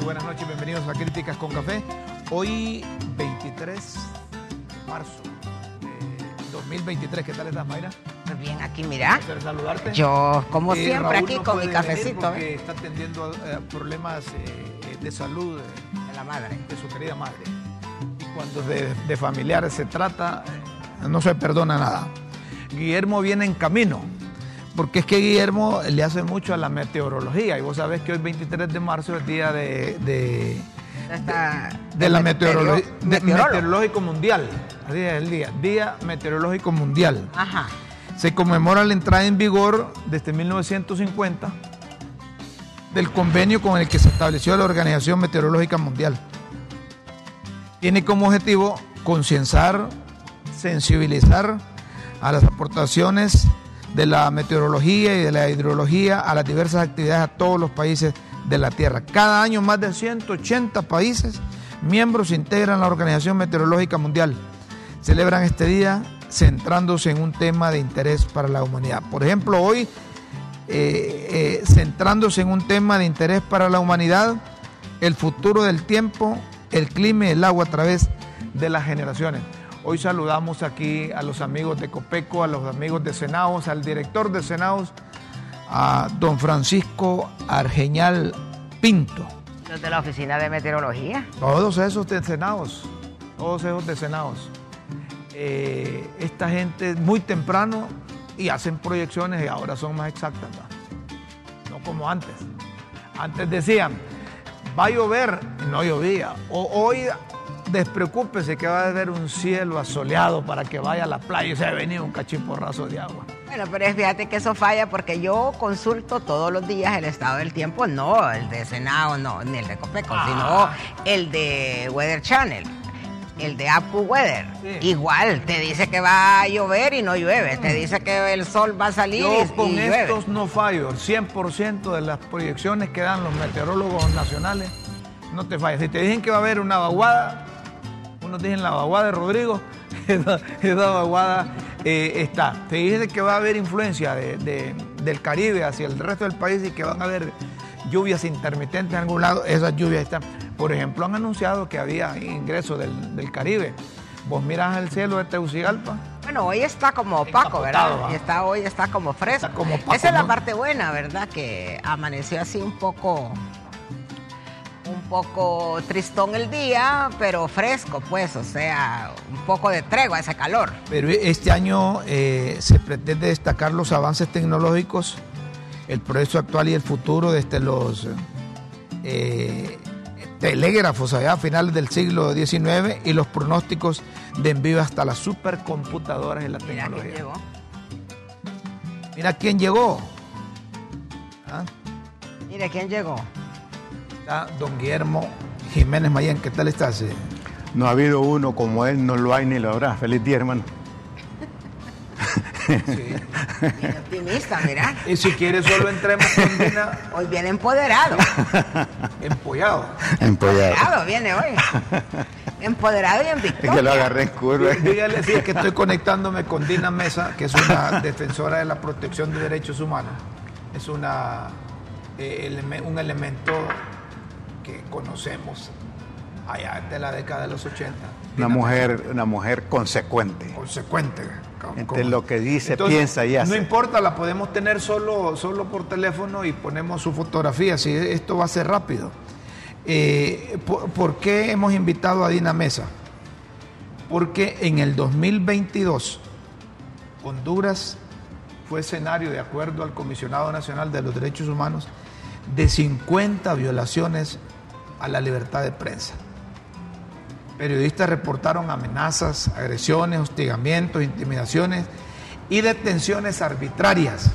Y buenas noches. Bienvenidos a Críticas con Café. Hoy, 23 de marzo de 2023. ¿Qué tal estás, Mayra? Muy bien, aquí mira. Saludarte. Yo, como Eh, siempre, Raúl aquí no con mi cafecito Porque ¿eh? está atendiendo eh, problemas eh, de salud eh, de la madre. de su querida madre. Y cuando de, de familiares se trata, eh, no se perdona nada. Guillermo viene en camino, porque es que Guillermo le hace mucho a la meteorología. Y vos sabés que hoy 23 de marzo es día de, de, Está de la de meteorología meteoro- de- meteorólogo. meteorológico mundial. Así es el día, Día Meteorológico Mundial. Ajá. Se conmemora la entrada en vigor desde 1950 del convenio con el que se estableció la Organización Meteorológica Mundial. Tiene como objetivo concienciar, sensibilizar a las aportaciones de la meteorología y de la hidrología a las diversas actividades a todos los países de la Tierra. Cada año más de 180 países miembros integran la Organización Meteorológica Mundial. Celebran este día centrándose en un tema de interés para la humanidad. Por ejemplo, hoy, eh, eh, centrándose en un tema de interés para la humanidad, el futuro del tiempo, el clima y el agua a través de las generaciones. Hoy saludamos aquí a los amigos de Copeco, a los amigos de Senaos, al director de Senaos, a don Francisco Argeñal Pinto. Los de la Oficina de Meteorología. Todos esos de Senaos, todos esos de Senaos. Eh, esta gente muy temprano y hacen proyecciones y ahora son más exactas, ¿va? no como antes. Antes decían, va a llover, y no llovía. O hoy despreocúpese que va a haber un cielo asoleado para que vaya a la playa y se ha venido un cachiporrazo de agua. Bueno, pero fíjate que eso falla porque yo consulto todos los días el estado del tiempo, no el de Senado, no, ni el de Copeco, Ah. sino el de Weather Channel. El de Apu Weather. Sí. Igual, te dice que va a llover y no llueve. Te dice que el sol va a salir y, Yo con y llueve. estos no fallo. 100% de las proyecciones que dan los meteorólogos nacionales, no te fallas. Si te dicen que va a haber una vaguada, unos dicen la vaguada de Rodrigo, esa, esa vaguada eh, está. Te dicen que va a haber influencia de- de- del Caribe hacia el resto del país y que van a haber lluvias intermitentes en algún lado, esas lluvias están. Por ejemplo, han anunciado que había ingreso del, del Caribe. Vos miras el cielo de Tegucigalpa, Bueno, hoy está como opaco, ¿verdad? ¿va? Y está hoy está como fresco. Está como opaco, Esa es la ¿no? parte buena, ¿verdad? Que amaneció así un poco un poco tristón el día, pero fresco, pues, o sea, un poco de tregua ese calor. Pero este año eh, se pretende destacar los avances tecnológicos, el progreso actual y el futuro desde los eh, telégrafos allá a finales del siglo XIX y los pronósticos de envío hasta las supercomputadoras y la Mira quién tecnología. llegó. Mira quién llegó. Ah, Mire quién llegó. Está don Guillermo Jiménez Mayán. ¿Qué tal estás? eh? No ha habido uno como él, no lo hay ni lo habrá. Feliz día, hermano. Sí. Bien optimista, mira. Y si quieres solo entremos con Dina Hoy viene empoderado. empollado. Empollado. Empoderado viene hoy. Empoderado y en Es que lo victoria. agarré en curva. Dígale, sí, es que estoy conectándome con Dina Mesa, que es una defensora de la protección de derechos humanos. Es una, eh, eleme- un elemento que conocemos allá de la década de los 80. Una mujer, una mujer consecuente. Consecuente. con- Entre con- lo que dice, Entonces, piensa y hace. No importa, la podemos tener solo, solo por teléfono y ponemos su fotografía, si esto va a ser rápido. Eh, ¿por, por qué hemos invitado a Dina Mesa? Porque en el 2022 Honduras fue escenario, de acuerdo al Comisionado Nacional de los Derechos Humanos, de 50 violaciones a la libertad de prensa. Periodistas reportaron amenazas, agresiones, hostigamientos, intimidaciones y detenciones arbitrarias.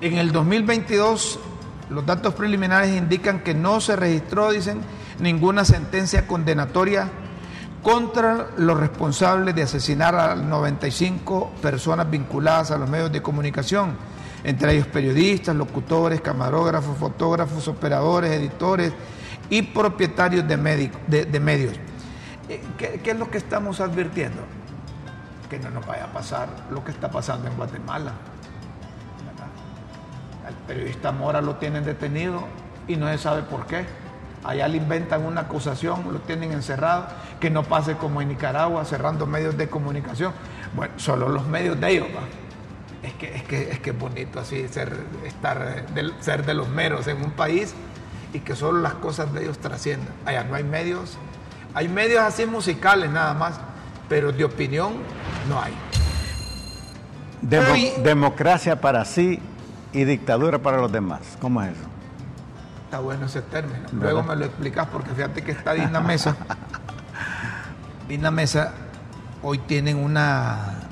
En el 2022, los datos preliminares indican que no se registró, dicen, ninguna sentencia condenatoria contra los responsables de asesinar a 95 personas vinculadas a los medios de comunicación, entre ellos periodistas, locutores, camarógrafos, fotógrafos, operadores, editores y propietarios de, medios. Eh, ¿Qué, ¿Qué es lo que estamos advirtiendo? Que no nos vaya a pasar lo que está pasando en Guatemala. El periodista Mora lo tienen detenido y no se sabe por qué. Allá le inventan una acusación, lo tienen encerrado, que no pase como en Nicaragua, cerrando medios de comunicación. Bueno, solo los medios de ellos, Es que es, que, es que bonito así ser, estar, ser de los meros en un país y que solo las cosas de ellos trasciendan. Allá no hay medios, hay medios así musicales nada más, pero de opinión no hay. democracia para sí y dictadura para los demás. ¿Cómo es eso? Está bueno ese término. Luego me lo explicas porque fíjate que está Dina Mesa. Dina Mesa hoy tienen una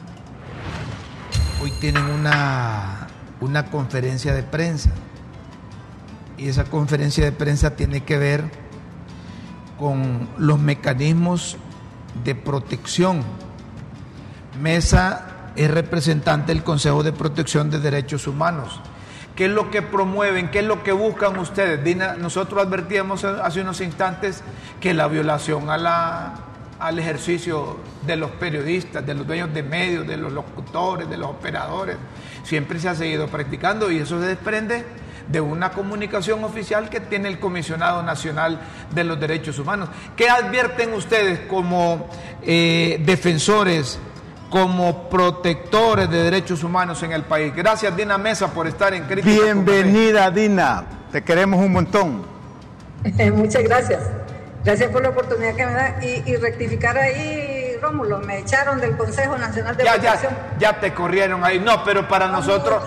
hoy tienen una una conferencia de prensa. Y esa conferencia de prensa tiene que ver con los mecanismos de protección. Mesa es representante del Consejo de Protección de Derechos Humanos ¿Qué es lo que promueven? ¿Qué es lo que buscan ustedes? nosotros advertíamos hace unos instantes que la violación a la, al ejercicio de los periodistas, de los dueños de medios, de los locutores, de los operadores, siempre se ha seguido practicando y eso se desprende de una comunicación oficial que tiene el Comisionado Nacional de los Derechos Humanos. ¿Qué advierten ustedes como eh, defensores? como protectores de derechos humanos en el país. Gracias Dina Mesa por estar en Crítica. Bienvenida Dina, te queremos un montón. Muchas gracias. Gracias por la oportunidad que me da y, rectificar ahí, Rómulo, me echaron del Consejo Nacional de ya, Protección. Ya, ya te corrieron ahí. No, pero para nosotros,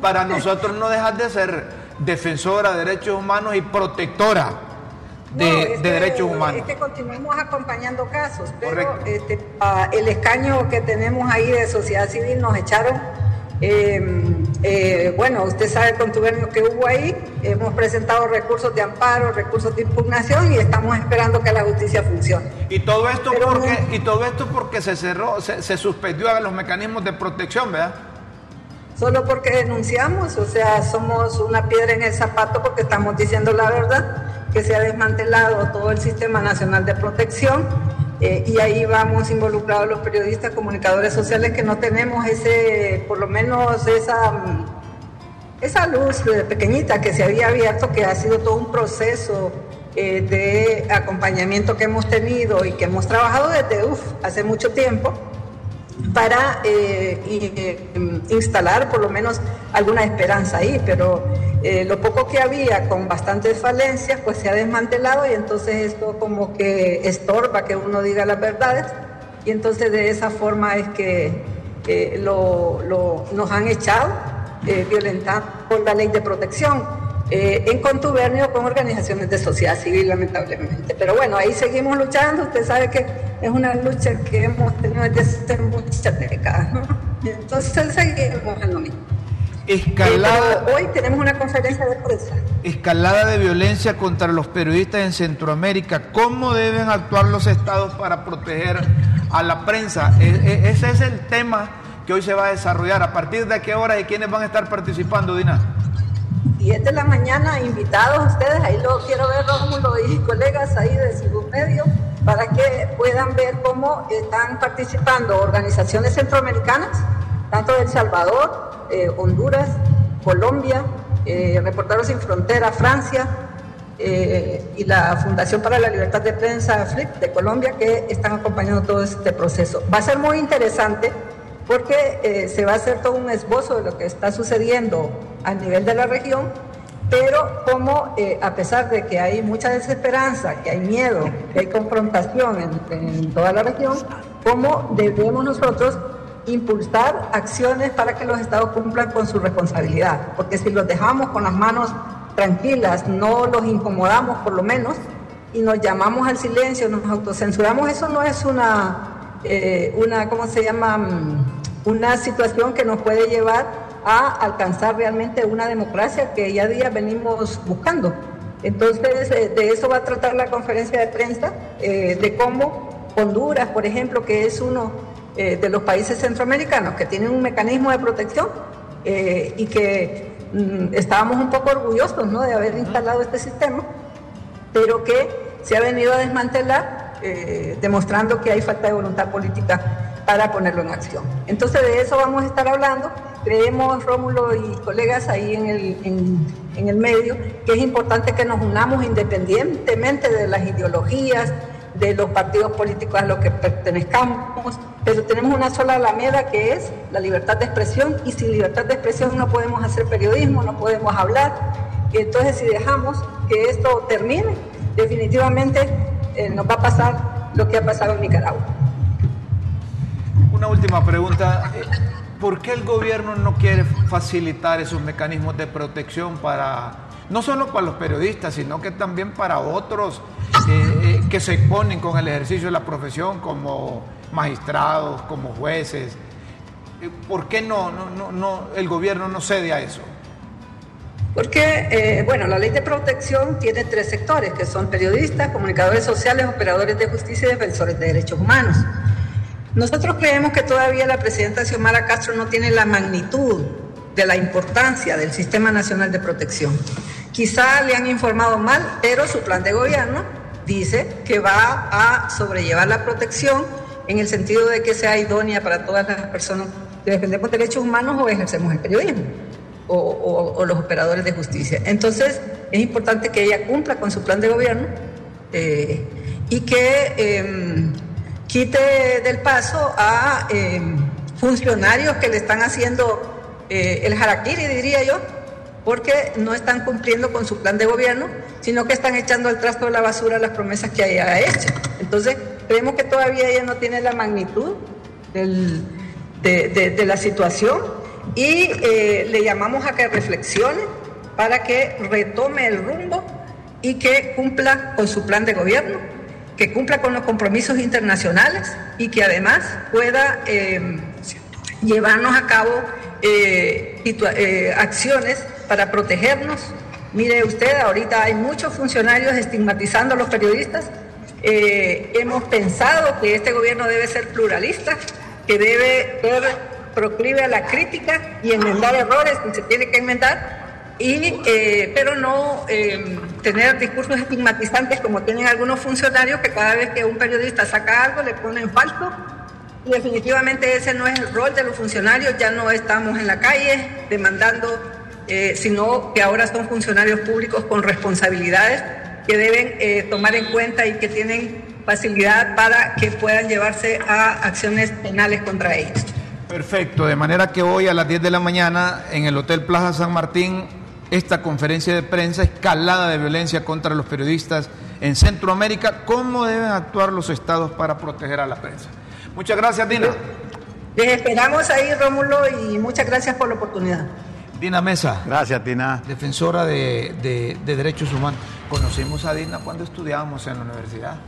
para nosotros no dejas de ser defensora de derechos humanos y protectora de, derechos humanos. Es que continuamos acompañando casos, pero este, el escaño que tenemos ahí de sociedad civil nos echaron. Em, eh, bueno, usted sabe el contubernio que hubo ahí. Hemos presentado recursos de amparo, recursos de impugnación y estamos esperando que la justicia funcione. Y todo esto porque y todo esto porque se cerró, se, se suspendió a los mecanismos de protección, ¿verdad? Solo porque denunciamos, o sea, somos una piedra en el zapato porque estamos diciendo la verdad que se ha desmantelado todo el Sistema Nacional de Protección eh, y ahí vamos involucrados los periodistas, comunicadores sociales que no tenemos ese, por lo menos esa, mm, esa luz pequeñita que se había abierto, que ha sido todo un proceso eh, de acompañamiento que hemos tenido y que hemos trabajado desde uf, hace mucho tiempo para eh, instalar por lo menos alguna esperanza ahí, pero eh, lo poco que había con bastantes falencias pues se ha desmantelado y entonces esto como que estorba que uno diga las verdades y entonces de esa forma es que eh, lo, nos han echado eh, violentando la ley de protección. en contubernio con organizaciones de sociedad civil, lamentablemente. Pero bueno, ahí seguimos luchando. Usted sabe que es una lucha que hemos tenido desde muchas décadas, ¿no? Entonces seguimos en lo mismo. Escalada, hoy tenemos una conferencia de prensa. Escalada de violencia contra los periodistas en Centroamérica. ¿Cómo deben actuar los estados para proteger a la prensa? E, e, ese es el tema que hoy se va a desarrollar. ¿A partir de qué hora y quiénes van a estar participando, Dina? 10 de la mañana, invitados ustedes, ahí lo quiero ver Rómulo y colegas ahí de su medio, para que puedan ver cómo están participando organizaciones centroamericanas, tanto de El Salvador, eh, Honduras, Colombia, eh, Reporteros Sin Frontera, Francia eh, y la Fundación para la Libertad de Prensa, FLIP, de Colombia, que están acompañando todo este proceso. Va a ser muy interesante porque se va a hacer todo un esbozo de lo que está sucediendo a nivel de la región, pero como a pesar de que hay mucha desesperanza, que hay miedo, que hay confrontación en, en toda la región, cómo debemos nosotros impulsar acciones para que los estados cumplan con su responsabilidad, porque si los dejamos con las manos tranquilas, no los incomodamos por lo menos, y nos llamamos al silencio, nos autocensuramos, eso no es una, eh, una ¿cómo se llama? Mm, una situación que nos puede llevar a alcanzar realmente una democracia que ya día venimos buscando. Entonces, eh, de eso va a tratar la conferencia de prensa, eh, de cómo Honduras, por ejemplo, que es uno de los países centroamericanos que tiene un mecanismo de protección y que mm, estábamos un poco orgullosos ¿no? de haber instalado este sistema, pero que se ha venido a desmantelar, eh, demostrando que hay falta de voluntad política para ponerlo en acción. Entonces de eso vamos a estar hablando. Creemos, Rómulo y colegas ahí en el, en, el medio, que es importante que nos unamos independientemente de las ideologías, de los partidos políticos a los que pertenezcamos, pero tenemos una sola alameda que es la libertad de expresión y sin libertad de expresión no podemos hacer periodismo, no podemos hablar. Y entonces si dejamos que esto termine, definitivamente eh, nos va a pasar lo que ha pasado en Nicaragua. Una última pregunta. Eh, ¿Por qué el gobierno no quiere facilitar esos mecanismos de protección para, no solo para los periodistas, sino que también para otros eh, que se exponen con el ejercicio de la profesión, como magistrados, como jueces? ¿Por qué no, no, no, el gobierno no cede a eso? Porque, eh, bueno, la ley de protección tiene tres sectores, que son periodistas, comunicadores sociales, operadores de justicia y defensores de derechos humanos. Nosotros creemos que todavía la presidenta Xiomara Castro no tiene la magnitud de la importancia del Sistema Nacional de Protección. Quizá le han informado mal, pero su plan de gobierno dice que va a sobrellevar la protección en el sentido de que sea idónea para todas las personas que defendemos derechos humanos o ejercemos el periodismo o, los operadores de justicia. Entonces, es importante que ella cumpla con su plan de gobierno eh, y que em, quite del paso a em, funcionarios que le están haciendo eh, el harakiri, diría yo, porque no están cumpliendo con su plan de gobierno, sino que están echando al trasto de la basura las promesas que haya hecho. Entonces, creemos que todavía ella no tiene la magnitud de, la situación y eh, le llamamos a que reflexione para que retome el rumbo y que cumpla con su plan de gobierno, que cumpla con los compromisos internacionales y que además pueda eh, llevarnos a cabo eh, acciones para protegernos. Mire usted, ahorita hay muchos funcionarios estigmatizando a los periodistas. hemos pensado que este gobierno debe ser pluralista, que debe ser proclive a la crítica y enmendar errores que se tiene que enmendar, y, eh, pero no eh, tener discursos estigmatizantes como tienen algunos funcionarios que cada vez que un periodista saca algo le ponen falso. Y definitivamente ese no es el rol de los funcionarios, ya no estamos en la calle demandando, eh, sino que ahora son funcionarios públicos con responsabilidades que deben tomar en cuenta y que tienen facilidad para que puedan llevarse a acciones penales contra ellos. Perfecto, de manera que hoy a las 10 de la mañana en el Hotel Plaza San Martín, esta conferencia de prensa escalada de violencia contra los periodistas en Centroamérica, cómo deben actuar los estados para proteger a la prensa. Muchas gracias, Dina. Les esperamos ahí, Rómulo, y muchas gracias por la oportunidad. Dina Mesa. Gracias, Dina. Defensora de, de derechos humanos. Conocimos a Dina cuando estudiábamos en la universidad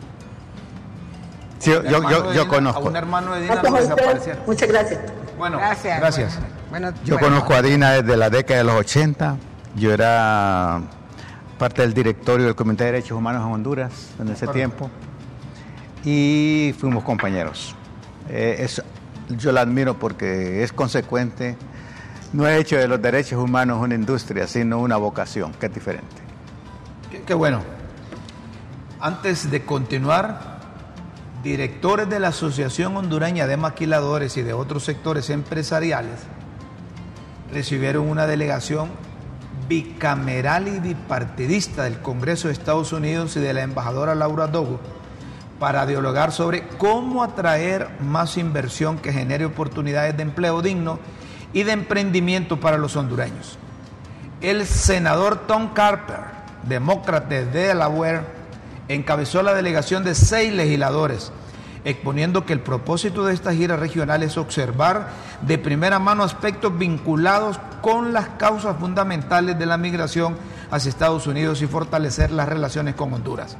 yo, conozco. A un hermano de Dina desapareció. Muchas gracias. Bueno, gracias. yo conozco a Dina desde la década de los 80. Yo era parte del directorio del Comité de Derechos Humanos en Honduras en ese tiempo. Y fuimos compañeros. Eh, yo la admiro porque es consecuente. No he hecho de los derechos humanos una industria, sino una vocación, que es diferente. qué bueno. Antes de continuar, directores de la Asociación Hondureña de Maquiladores y de otros sectores empresariales recibieron una delegación bicameral y bipartidista del Congreso de Estados Unidos y de la embajadora Laura Dogo para dialogar sobre cómo atraer más inversión que genere oportunidades de empleo digno y de emprendimiento para los hondureños. El senador Tom Carper, demócrata de Delaware, encabezó la delegación de seis legisladores, exponiendo que el propósito de esta gira regional es observar de primera mano aspectos vinculados con las causas fundamentales de la migración hacia Estados Unidos y fortalecer las relaciones con Honduras.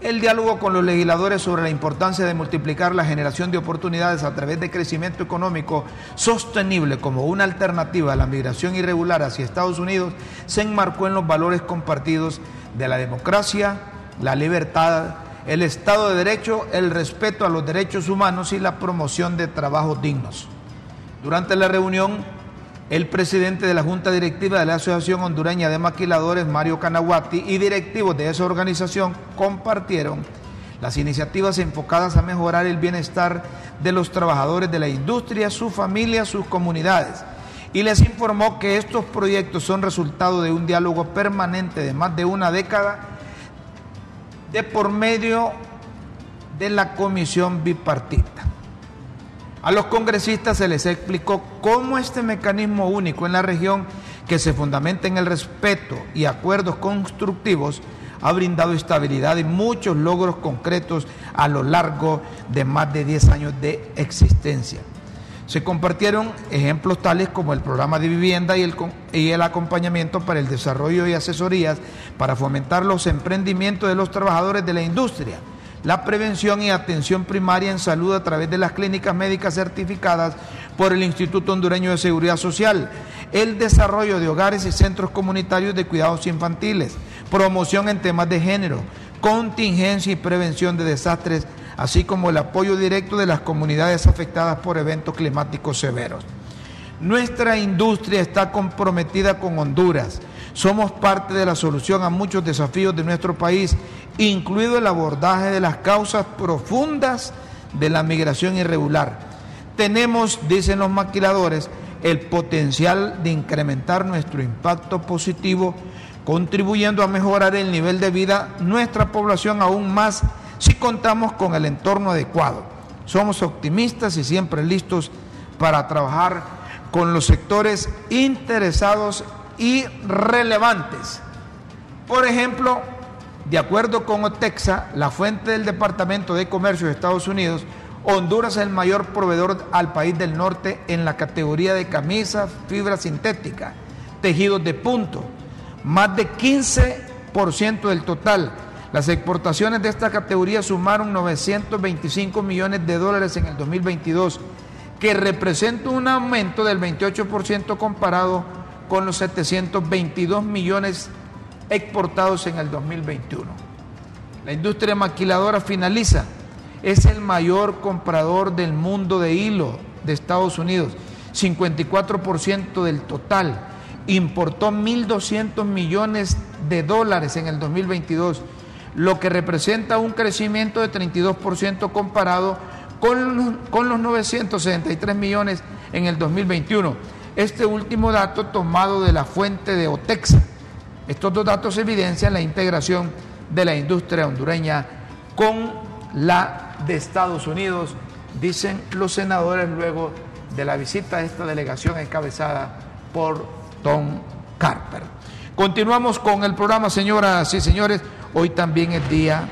El diálogo con los legisladores sobre la importancia de multiplicar la generación de oportunidades a través de crecimiento económico sostenible como una alternativa a la migración irregular hacia Estados Unidos se enmarcó en los valores compartidos de la democracia, la libertad, el Estado de Derecho, el respeto a los derechos humanos y la promoción de trabajos dignos. Durante la reunión, el presidente de la Junta Directiva de la Asociación Hondureña de Maquiladores, Mario Canaguati, y directivos de esa organización compartieron las iniciativas enfocadas a mejorar el bienestar de los trabajadores de la industria, sus familias, sus comunidades. Y les informó que estos proyectos son resultado de un diálogo permanente de más de una década de por medio de la comisión bipartita. A los congresistas se les explicó cómo este mecanismo único en la región, que se fundamenta en el respeto y acuerdos constructivos, ha brindado estabilidad y muchos logros concretos a lo largo de más de 10 años de existencia. Se compartieron ejemplos tales como el programa de vivienda y el, y el acompañamiento para el desarrollo y asesorías para fomentar los emprendimientos de los trabajadores de la industria la prevención y atención primaria en salud a través de las clínicas médicas certificadas por el Instituto Hondureño de Seguridad Social, el desarrollo de hogares y centros comunitarios de cuidados infantiles, promoción en temas de género, contingencia y prevención de desastres, así como el apoyo directo de las comunidades afectadas por eventos climáticos severos. Nuestra industria está comprometida con Honduras. Somos parte de la solución a muchos desafíos de nuestro país incluido el abordaje de las causas profundas de la migración irregular. Tenemos, dicen los maquiladores, el potencial de incrementar nuestro impacto positivo, contribuyendo a mejorar el nivel de vida nuestra población aún más si contamos con el entorno adecuado. Somos optimistas y siempre listos para trabajar con los sectores interesados y relevantes. Por ejemplo, de acuerdo con Otexa, la fuente del Departamento de Comercio de Estados Unidos, Honduras es el mayor proveedor al país del norte en la categoría de camisas, fibra sintética, tejidos de punto, más de 15% del total. Las exportaciones de esta categoría sumaron 925 millones de dólares en el 2022, que representa un aumento del 28% comparado con los 722 millones exportados en el 2021. La industria maquiladora finaliza, es el mayor comprador del mundo de hilo de Estados Unidos, 54% del total. Importó 1.200 millones de dólares en el 2022, lo que representa un crecimiento de 32% comparado con, con los 963 millones en el 2021. Este último dato tomado de la fuente de Otexa estos dos datos evidencian la integración de la industria hondureña con la de Estados Unidos, dicen los senadores luego de la visita de esta delegación encabezada por Tom Carper. Continuamos con el programa, señoras y señores. Hoy también es día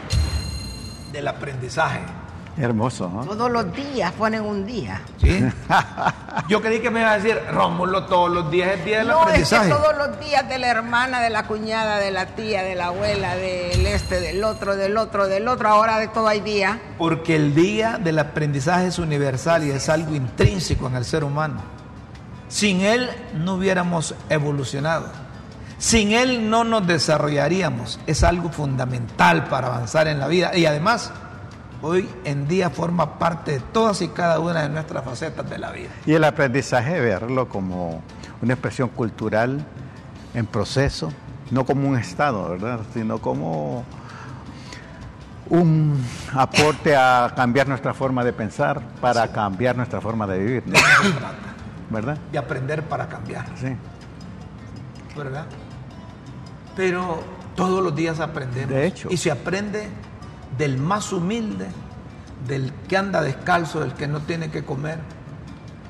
del aprendizaje. Hermoso. ¿no? Todos los días ponen un día. ¿Sí? Yo creí que me iba a decir, Rómulo, todos los días es día del no, aprendizaje. es que todos los días de la hermana, de la cuñada, de la tía, de la abuela, del este, del otro, del otro, del otro, ahora de todo hay día. Porque el día del aprendizaje es universal y es algo intrínseco en el ser humano. Sin él no hubiéramos evolucionado. Sin él no nos desarrollaríamos. Es algo fundamental para avanzar en la vida. Y además, hoy en día forma parte de todas y cada una de nuestras facetas de la vida. Y el aprendizaje, verlo como una expresión cultural en proceso, no como un estado, ¿verdad? Sino como un aporte a cambiar nuestra forma de pensar para cambiar nuestra forma de vivir, ¿no? De eso se trata, ¿verdad? de aprender para cambiar, Sí. ¿verdad? Pero todos los días aprendemos. De hecho. Y se aprende del más humilde, del que anda descalzo, del que no tiene que comer,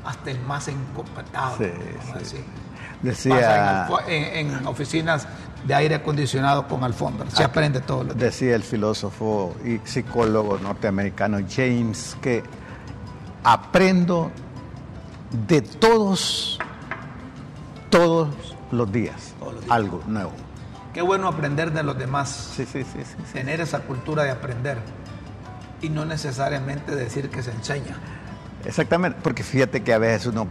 hasta el más encopetado. Sí, sí. Decía- en, alfo- en- en oficinas de aire acondicionado con alfombra. Se aprende todos los días. Decía el filósofo y psicólogo norteamericano James que aprendo de todos, todos los días Todos los días. algo nuevo. Qué bueno aprender de los demás. Sí, sí, sí, sí. Tener esa cultura de aprender. Y no necesariamente decir que se enseña. Exactamente, porque fíjate que a veces uno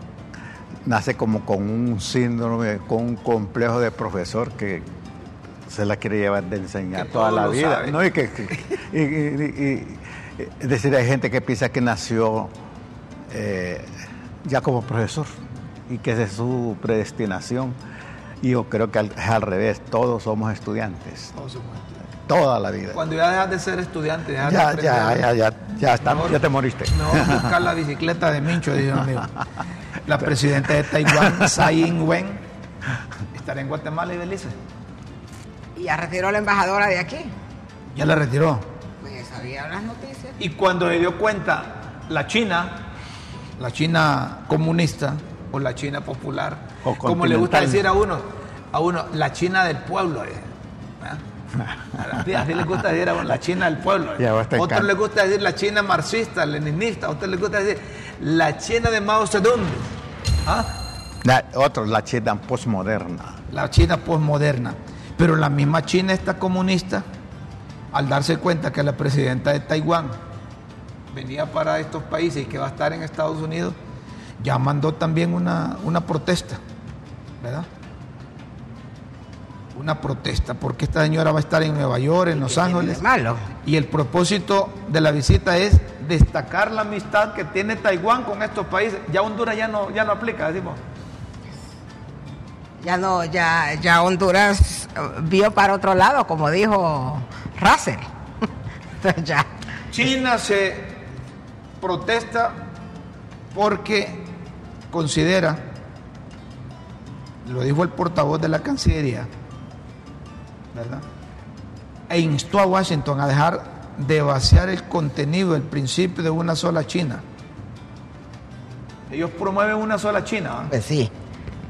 nace como con un síndrome, con un complejo de profesor que se la quiere llevar de enseñar Que toda la vida. sabe. ¿no? Y que, y- y- y- es decir, hay gente que piensa que nació eh, ya como profesor y que esa es su predestinación. Y yo creo que al- es al revés, todos somos estudiantes, Todos somos estudiantes. toda la vida. Cuando ya dejas de ser estudiante, dejas Ya, ya, ya, ya, ya, estamos, Mejor- ya te moriste. No, buscar la bicicleta de Mincho, un amigo. La presidenta de Taiwán, Tsai Ing-wen, estará en Guatemala y Belice. Y ya retiró la embajadora de aquí. Ya la retiró. Pues había las noticias. Y cuando se dio cuenta la China, la China comunista o la China popular, O como le gusta decir a uno, a uno, la China del pueblo. eh. ¿Ah? Así, les gusta decir a uno, la China del pueblo. eh. Te Otros les gusta decir la China marxista, leninista. Otros les gusta decir la China de Mao Zedong. ¿Ah? La- otro, la China postmoderna. la China postmoderna. Pero la misma China esta comunista, al darse cuenta que la presidenta de Taiwán venía para estos países y que va a estar en Estados Unidos, ya mandó también una, una protesta, ¿verdad? Una protesta, porque esta señora va a estar en Nueva York, en Los Ángeles. Malo. Y el propósito de la visita es destacar la amistad que tiene Taiwán con estos países. Ya Honduras ya no, ya no aplica, decimos. Ya no, ya, ya Honduras eh, vio para otro lado, como dijo Russell. Entonces ya. China se protesta porque considera, lo dijo el portavoz de la Cancillería, ¿verdad? E instó a Washington a dejar de vaciar el contenido del principio de una sola China. Ellos promueven una sola China, ¿va? Pues sí.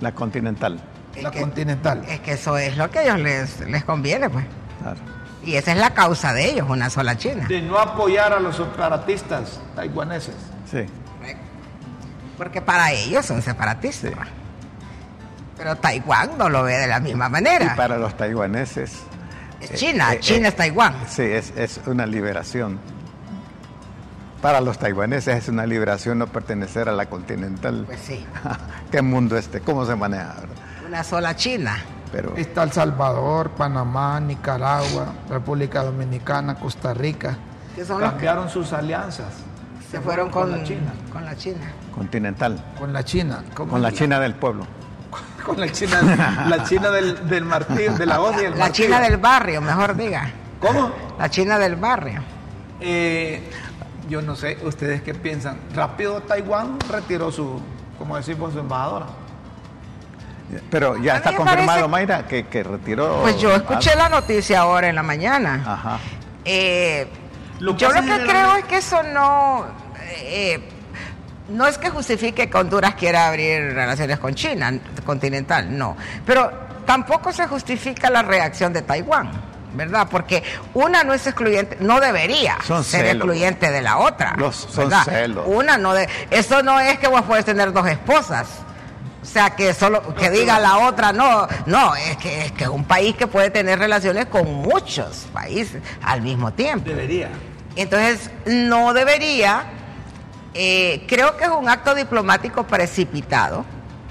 La continental. la que- continental. Es que eso es lo que a ellos les, les conviene, pues. Claro. Y esa es la causa de ellos, una sola China. De no apoyar a los separatistas taiwaneses. Sí. Porque para ellos son separatistas. Sí. Pero Taiwán no lo ve de la misma manera. Y para los taiwaneses. Es eh, China, eh, China eh, es Taiwán. Sí, es, es una liberación. Para los taiwaneses es una liberación no pertenecer a la continental. Pues sí, ¿Qué mundo este? ¿Cómo se maneja? una sola China. Pero Está El Salvador, Panamá, Nicaragua, República Dominicana, Costa Rica. Son los que Cambiaron sus alianzas. se fueron con, la China. Con la China. continental. Con la China. ¿Cómo Con la? China del pueblo. Con la China, la China del, del martillo, de la hoz y el La martillo. China del barrio, mejor diga. ¿Cómo? La China del barrio. Eh, yo no sé, ¿ustedes qué piensan? Rápido Taiwán retiró su, como decimos, su embajadora. Pero ya está confirmado, parece- Mayra, que, que retiró. Pues yo escuché la noticia ahora en la mañana. Ajá. Eh, Lo yo lo que creo es que eso no... eh, no es que justifique que Honduras quiera abrir relaciones con China continental, no. Pero tampoco se justifica la reacción de Taiwán, ¿verdad? Porque una no es excluyente, no debería Son ser celos. excluyente de la otra. Los- son ¿verdad? celos. Una no de, eso no es que vos puedes tener dos esposas. O sea, que solo que diga la otra, no, no, es que es que un país que puede tener relaciones con muchos países al mismo tiempo. Debería. Entonces, no debería, eh, creo que es un acto diplomático precipitado,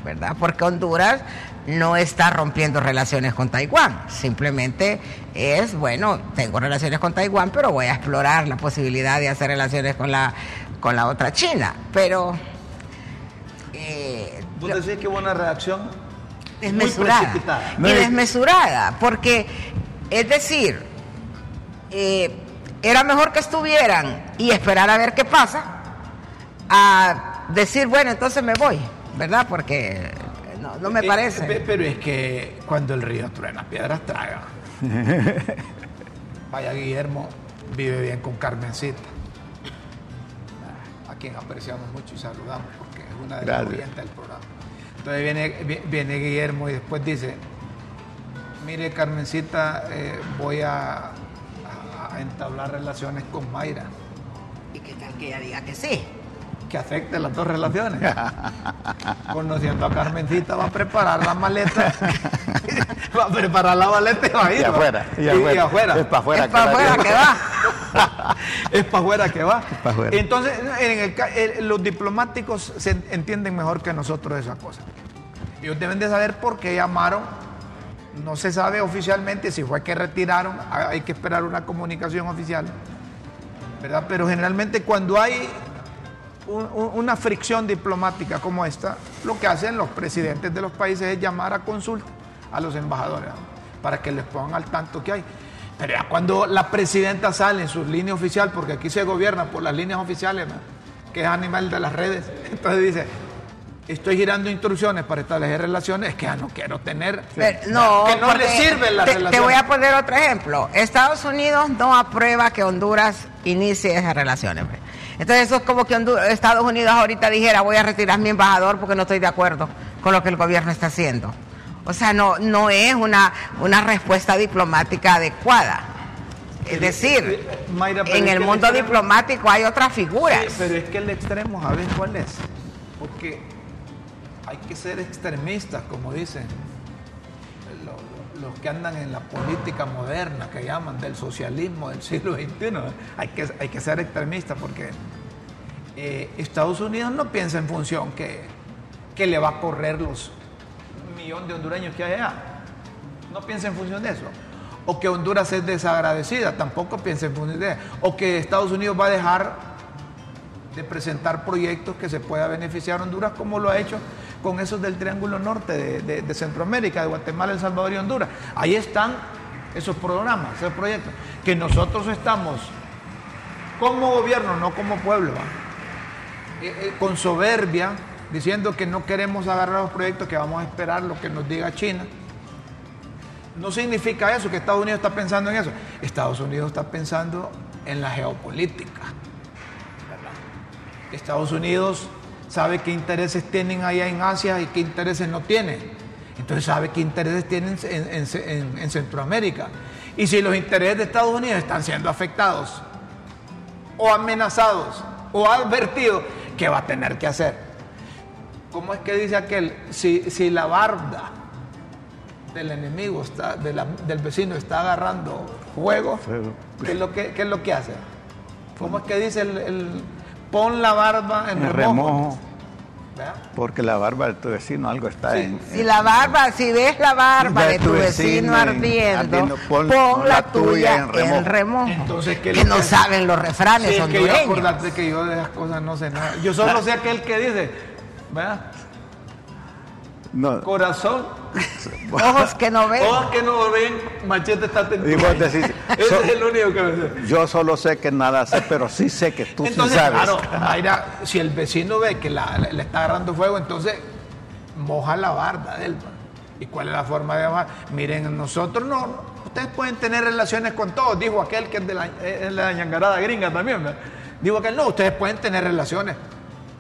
¿verdad? Porque Honduras no está rompiendo relaciones con Taiwán, simplemente es, bueno, tengo relaciones con Taiwán, pero voy a explorar la posibilidad de hacer relaciones con la, con la otra China, pero... eh, ¿Vos decís que hubo una reacción muy desmesurada. No y es- desmesurada, porque, es decir, eh, era mejor que estuvieran y esperar a ver qué pasa, a decir, bueno, entonces me voy, ¿verdad? Porque no, no me Eh, parece. pe- pero es que cuando el río truena, piedras traga. Vaya Guillermo, vive bien con Carmencita. A quien apreciamos mucho y saludamos porque es una de las oyentes del programa. Entonces viene, vi- viene Guillermo y después dice, mire Carmencita, eh, voy a- a entablar relaciones con Mayra. ¿Y qué tal que ella diga que sí? Que afecte las dos relaciones. Conociendo a Carmencita, va a preparar la maleta, va a preparar la maleta y va a ir. Y afuera, y afuera. Es para afuera Es para afuera que va. es para afuera que va. afuera. Entonces, en el ca- el- los diplomáticos se entienden mejor que nosotros esa cosa. Ellos deben de saber por qué llamaron. No se sabe oficialmente si fue que retiraron. ha- Hay que esperar una comunicación oficial. ¿Verdad? Pero generalmente cuando hay un- un- una fricción diplomática como esta, lo que hacen los presidentes de los países es llamar a consulta a los embajadores ¿no? para que les pongan al tanto que hay. Pero ya cuando la presidenta sale en su línea oficial, porque aquí se gobierna por las líneas oficiales, ¿no? que es animal de las redes, entonces dice, estoy girando instrucciones para establecer relaciones, es que ya no quiero tener, Pero no, que no le sirven las te, relaciones. te voy a poner otro ejemplo. Estados Unidos no aprueba que Honduras inicie esas relaciones. Entonces eso es como que Estados Unidos ahorita dijera voy a retirar mi embajador porque no estoy de acuerdo con lo que el gobierno está haciendo. O sea, no, no es una, una respuesta diplomática adecuada. Es decir, Mayra, en el mundo el extremo- diplomático hay otras figuras. Sí, pero es que el extremo, ¿sabes cuál es? Porque hay que ser extremistas, como dicen los que andan en la política moderna, que llaman del socialismo del siglo XXI. Hay que, hay que ser extremistas porque eh, Estados Unidos no piensa en función que, que le va a correr los millón de hondureños que hay allá. No piensa en función de eso. O que Honduras es desagradecida, tampoco piensa en función de eso. O que Estados Unidos va a dejar de presentar proyectos que se pueda beneficiar a Honduras, como lo ha hecho con esos del Triángulo Norte de, Centroamérica, de Guatemala, El Salvador y Honduras. Ahí están esos programas, esos proyectos, que nosotros estamos como gobierno, no como pueblo. Eh, eh, con soberbia, diciendo que no queremos agarrar los proyectos, que vamos a esperar lo que nos diga China. No significa eso, que Estados Unidos está pensando en eso. Estados Unidos está pensando en la geopolítica. Estados Unidos sabe qué intereses tienen allá en Asia y qué intereses no tienen. Entonces sabe qué intereses tienen en, en- en- en Centroamérica. Y si los intereses de Estados Unidos están siendo afectados o amenazados o advertidos, ¿qué va a tener que hacer? ¿Cómo es que dice aquel? Si, si la barda del enemigo, está, de la- del vecino está agarrando fuego. ¿qué es lo que, qué es lo que hace? ¿Cómo es que dice el, el- pon la barba en En remojo? remojo, porque la barba de tu vecino algo está Sí. en... Si la barba, si ves la barba de tu vecino ardiendo, ardiendo, pon, pon la la tuya tuya en en remojo. remojo. Entonces, ¿qué es que no saben los refranes Sí, es que yo acordate que yo de esas cosas no sé nada. Yo solo sé aquel que dice, ¿verdad? No, Corazón, Ojos que no ven. ojos que no ven, machete está tendido. Y vos decís, Ese so- es el único que me sé. yo solo sé que nada sé, pero sí sé que tú Entonces, sí sabes. claro, Mayra, si el vecino ve que la- le está agarrando fuego, entonces moja la barda de él. ¿Y cuál es la forma de mojar? Miren, nosotros no, no, ustedes pueden tener relaciones con todos, dijo aquel que es de la, es la ñangarada gringa también. ¿verdad? Dijo aquel, no, ustedes pueden tener relaciones.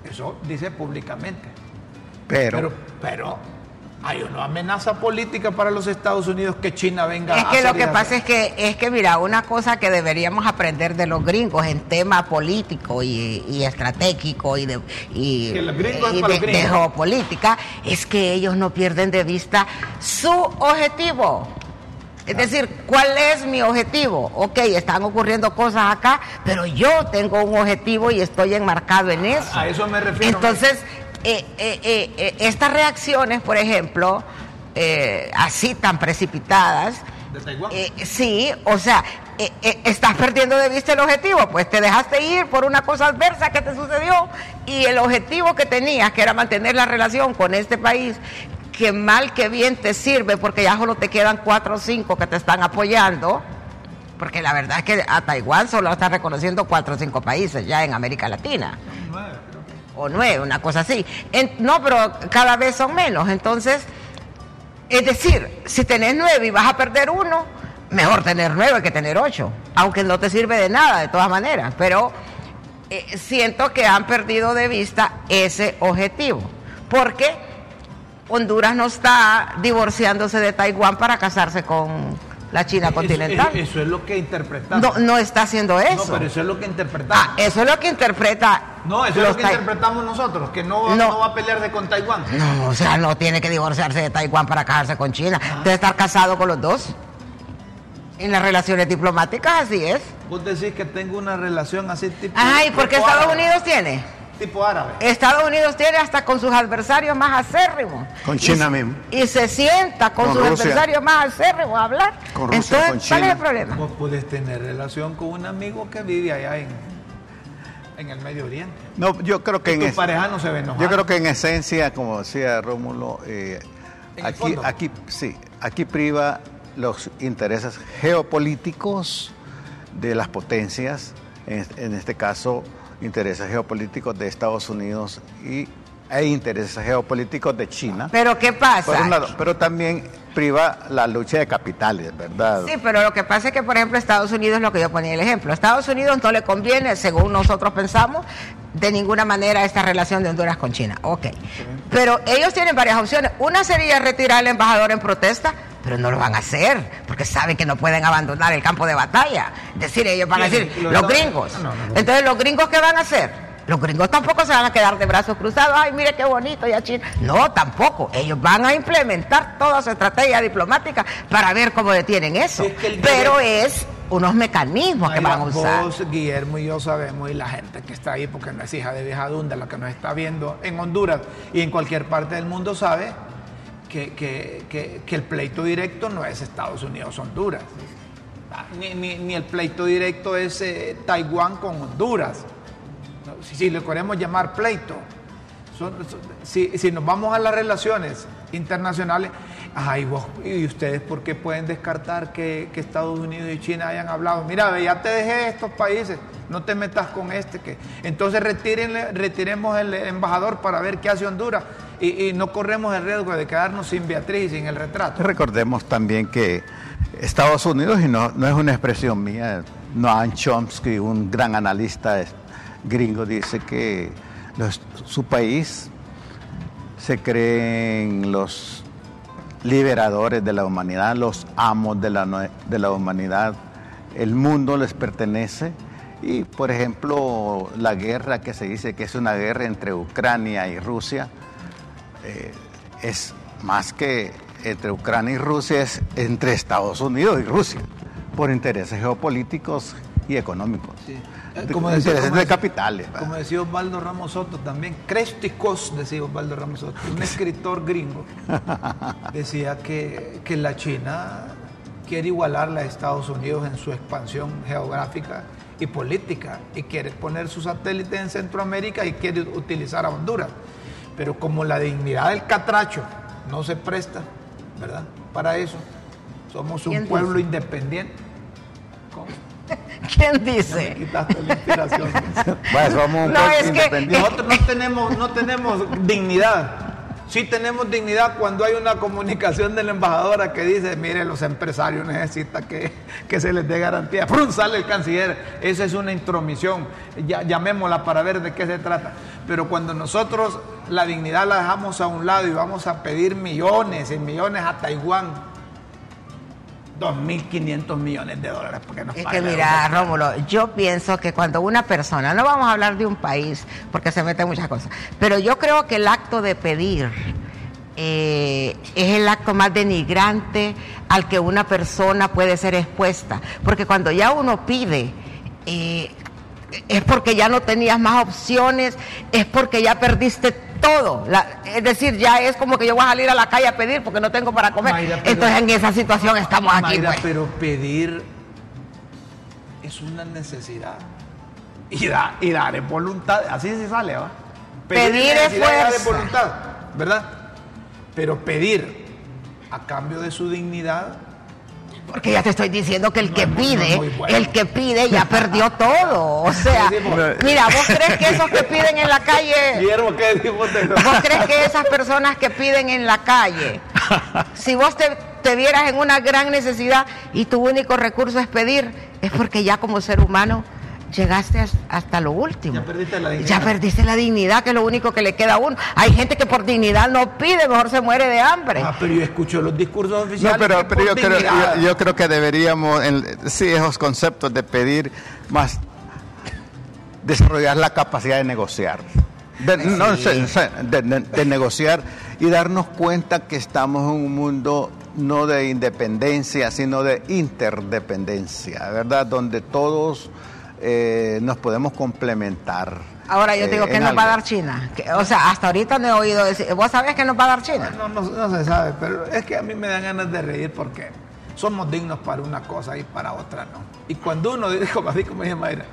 Eso dice públicamente. pero, Pero, pero hay una amenaza política para los Estados Unidos que China venga Es a que lo que pasa es que, es que, mira, una cosa que deberíamos aprender de los gringos en tema político y, y estratégico y de, y, Que los gringos es y para de- los gringos. de geopolítica es que ellos no pierden de vista su objetivo. Es decir, ¿cuál es mi objetivo? Ok, están ocurriendo cosas acá, pero yo tengo un objetivo y estoy enmarcado en eso. A eso me refiero. Entonces, eh, eh, eh, eh, estas reacciones, por ejemplo, eh, así tan precipitadas, De Taiwán. sí, o sea, estás perdiendo de vista el objetivo, pues te dejaste ir por una cosa adversa que te sucedió y el objetivo que tenías, que era mantener la relación con este país, que mal que bien te sirve, porque ya solo te quedan cuatro o cinco que te están apoyando. Porque la verdad es que a Taiwán solo están reconociendo cuatro o cinco países ya en América Latina o nueve, una cosa así. En- no, pero cada vez son menos. Entonces, es decir, si tenés nueve y vas a perder uno, mejor tener nueve que tener ocho, aunque no te sirve de nada de todas maneras. Pero eh, siento que han perdido de vista ese objetivo, porque Honduras no está divorciándose de Taiwán para casarse con la China Eso- continental. Eso, es lo que interpretamos. No, no está haciendo eso. No, pero eso es lo que interpretamos. Ah, eso es lo que interpreta No, eso es lo que interpretamos nosotros, que no, va- No. no va a pelearse con Taiwán. No, o sea, no tiene que divorciarse de Taiwán para casarse con China. Debe estar casado con los dos. En las relaciones diplomáticas, así es. Vos decís que tengo una relación así tipo. Ay, porque tipo Estados árabe, Unidos tiene. Tipo árabe. Estados Unidos tiene hasta con sus adversarios más acérrimos. Con China Y- mismo. Y se sienta con, Con sus Rusia. adversarios más acérrimos a hablar. Con Rusia, Entonces, con ¿cuál es China. el problema? Vos podés tener relación con un amigo que vive allá en, en el Medio Oriente. No, yo creo que Y en tu es- pareja no se ve enojada. Yo creo que en esencia, como decía Rómulo, eh, aquí, aquí, sí, aquí priva los intereses geopolíticos de las potencias, en, en este caso intereses geopolíticos de Estados Unidos y, e intereses geopolíticos de China. Pero ¿qué pasa? Por un lado, pero también priva la lucha de capitales, ¿verdad? Sí, pero lo que pasa es que, por ejemplo, Estados Unidos, lo que yo ponía el ejemplo, a Estados Unidos no le conviene, según nosotros pensamos, de ninguna manera esta relación de Honduras con China. Ok. Pero ellos tienen varias opciones. Una sería retirar al embajador en protesta, pero no lo van a hacer, porque saben que no pueden abandonar el campo de batalla. Es decir, ellos van a decir, ¿Los gringos. Entonces, ¿los gringos qué van a hacer? Los gringos tampoco se van a quedar de brazos cruzados. Ay, mire qué bonito ya China. No, tampoco. Ellos van a implementar toda su estrategia diplomática para ver cómo detienen eso. Sí, es que el Pero es unos mecanismos que van a usar. Vos, Guillermo y yo sabemos, y la gente que está ahí, porque no es hija de vieja dunda, la que nos está viendo en Honduras y en cualquier parte del mundo sabe que, que- que- que el pleito directo no es Estados Unidos-Honduras. Ah, Ni, ni- ni el pleito directo es eh, Taiwán con Honduras. Si, le queremos llamar pleito. Si, si nos vamos a las relaciones internacionales, ay, vos, y ustedes, ¿por qué pueden descartar que, Estados Unidos y China hayan hablado? Mira, ya te dejé estos países, no te metas con este. que Entonces retiremos el embajador para ver qué hace Honduras y, y no corremos el riesgo de quedarnos sin Beatriz y sin el retrato. Recordemos también que Estados Unidos, y no, no es una expresión mía, Noam Chomsky, un gran analista gringo, dice que su país se creen los liberadores de la humanidad, los amos de la, de la humanidad. El mundo les pertenece. Y, por ejemplo, la guerra que se dice que es una guerra entre Ucrania y Rusia, eh, es más que entre Ucrania y Rusia, es entre Estados Unidos y Rusia, por intereses geopolíticos y económicos. De- Como decía- como de decía- capitales. ¿verdad? Como decía Osvaldo Ramos Soto también, Cresticos, decía Osvaldo Ramos Soto, un escritor gringo, decía que, que la China quiere igualarla a Estados Unidos en su expansión geográfica y política y quiere poner sus satélites en Centroamérica y quiere utilizar a Honduras. Pero como la dignidad del catracho no se presta, ¿verdad? Para eso, somos un ¿Quién pueblo independiente. ¿Cómo? ¿Quién Me dice? quitaste la inspiración. Bueno, somos un No, pueblo es que- independiente. Nosotros no tenemos, no tenemos dignidad. Sí tenemos dignidad cuando hay una comunicación de la embajadora que dice, mire, los empresarios necesitan que, que se les dé garantía. ¡Prum! Sale el canciller. Esa es una intromisión. Ya, llamémosla para ver de qué se trata. Pero cuando nosotros la dignidad la dejamos a un lado y vamos a pedir millones y millones a Taiwán, 2.500 millones de dólares. Porque nos Es que mira. Rómulo, yo pienso que cuando una persona, no vamos a hablar de un país, porque se meten muchas cosas, pero yo creo que el acto de pedir eh, es el acto más denigrante al que una persona puede ser expuesta, porque cuando ya uno pide, eh, es porque ya no tenías más opciones, es porque ya perdiste todo. La- es decir, ya es como que yo voy a salir a la calle a pedir porque no tengo para comer. Mayra, pero- Entonces en esa situación estamos aquí. Mayra, pues. pero pedir es una necesidad. Y, da- y dar es voluntad. Así se sale, ¿va? Pedir es y dar fuerza. voluntad, ¿verdad? Pero pedir a cambio de su dignidad. Porque ya te estoy diciendo que el que no pide, bueno. el que pide ya perdió todo. O sea, mira, ¿vos crees que esos que piden en la calle, Guillermo, ¿qué decimos de vos crees que esas personas que piden en la calle, si vos te, te vieras en una gran necesidad y tu único recurso es pedir, es porque ya como ser humano llegaste as- hasta lo último. Ya perdiste la dignidad. Ya perdiste la dignidad, que es lo único que le queda a uno. Hay gente que por dignidad no pide, mejor se muere de hambre. Ah, pero yo escucho los discursos No, oficiales. pero, que pero por yo, creo, yo, yo creo que deberíamos, en- sí, esos conceptos de pedir más. desarrollar la capacidad de negociar. De, no, Sí. se- se- de- de- de negociar y darnos cuenta que estamos en un mundo no de independencia, sino de interdependencia, ¿verdad? Donde todos eh, nos podemos complementar. Ahora yo eh, digo, ¿qué en nos va a dar China? Que- o sea, hasta ahorita no he oído decir. ¿Vos sabés qué nos va a dar China? No, no, no se sabe, pero es que a mí me dan ganas de reír porque somos dignos para una cosa y para otra no. Y cuando uno, como así como dice Mayra,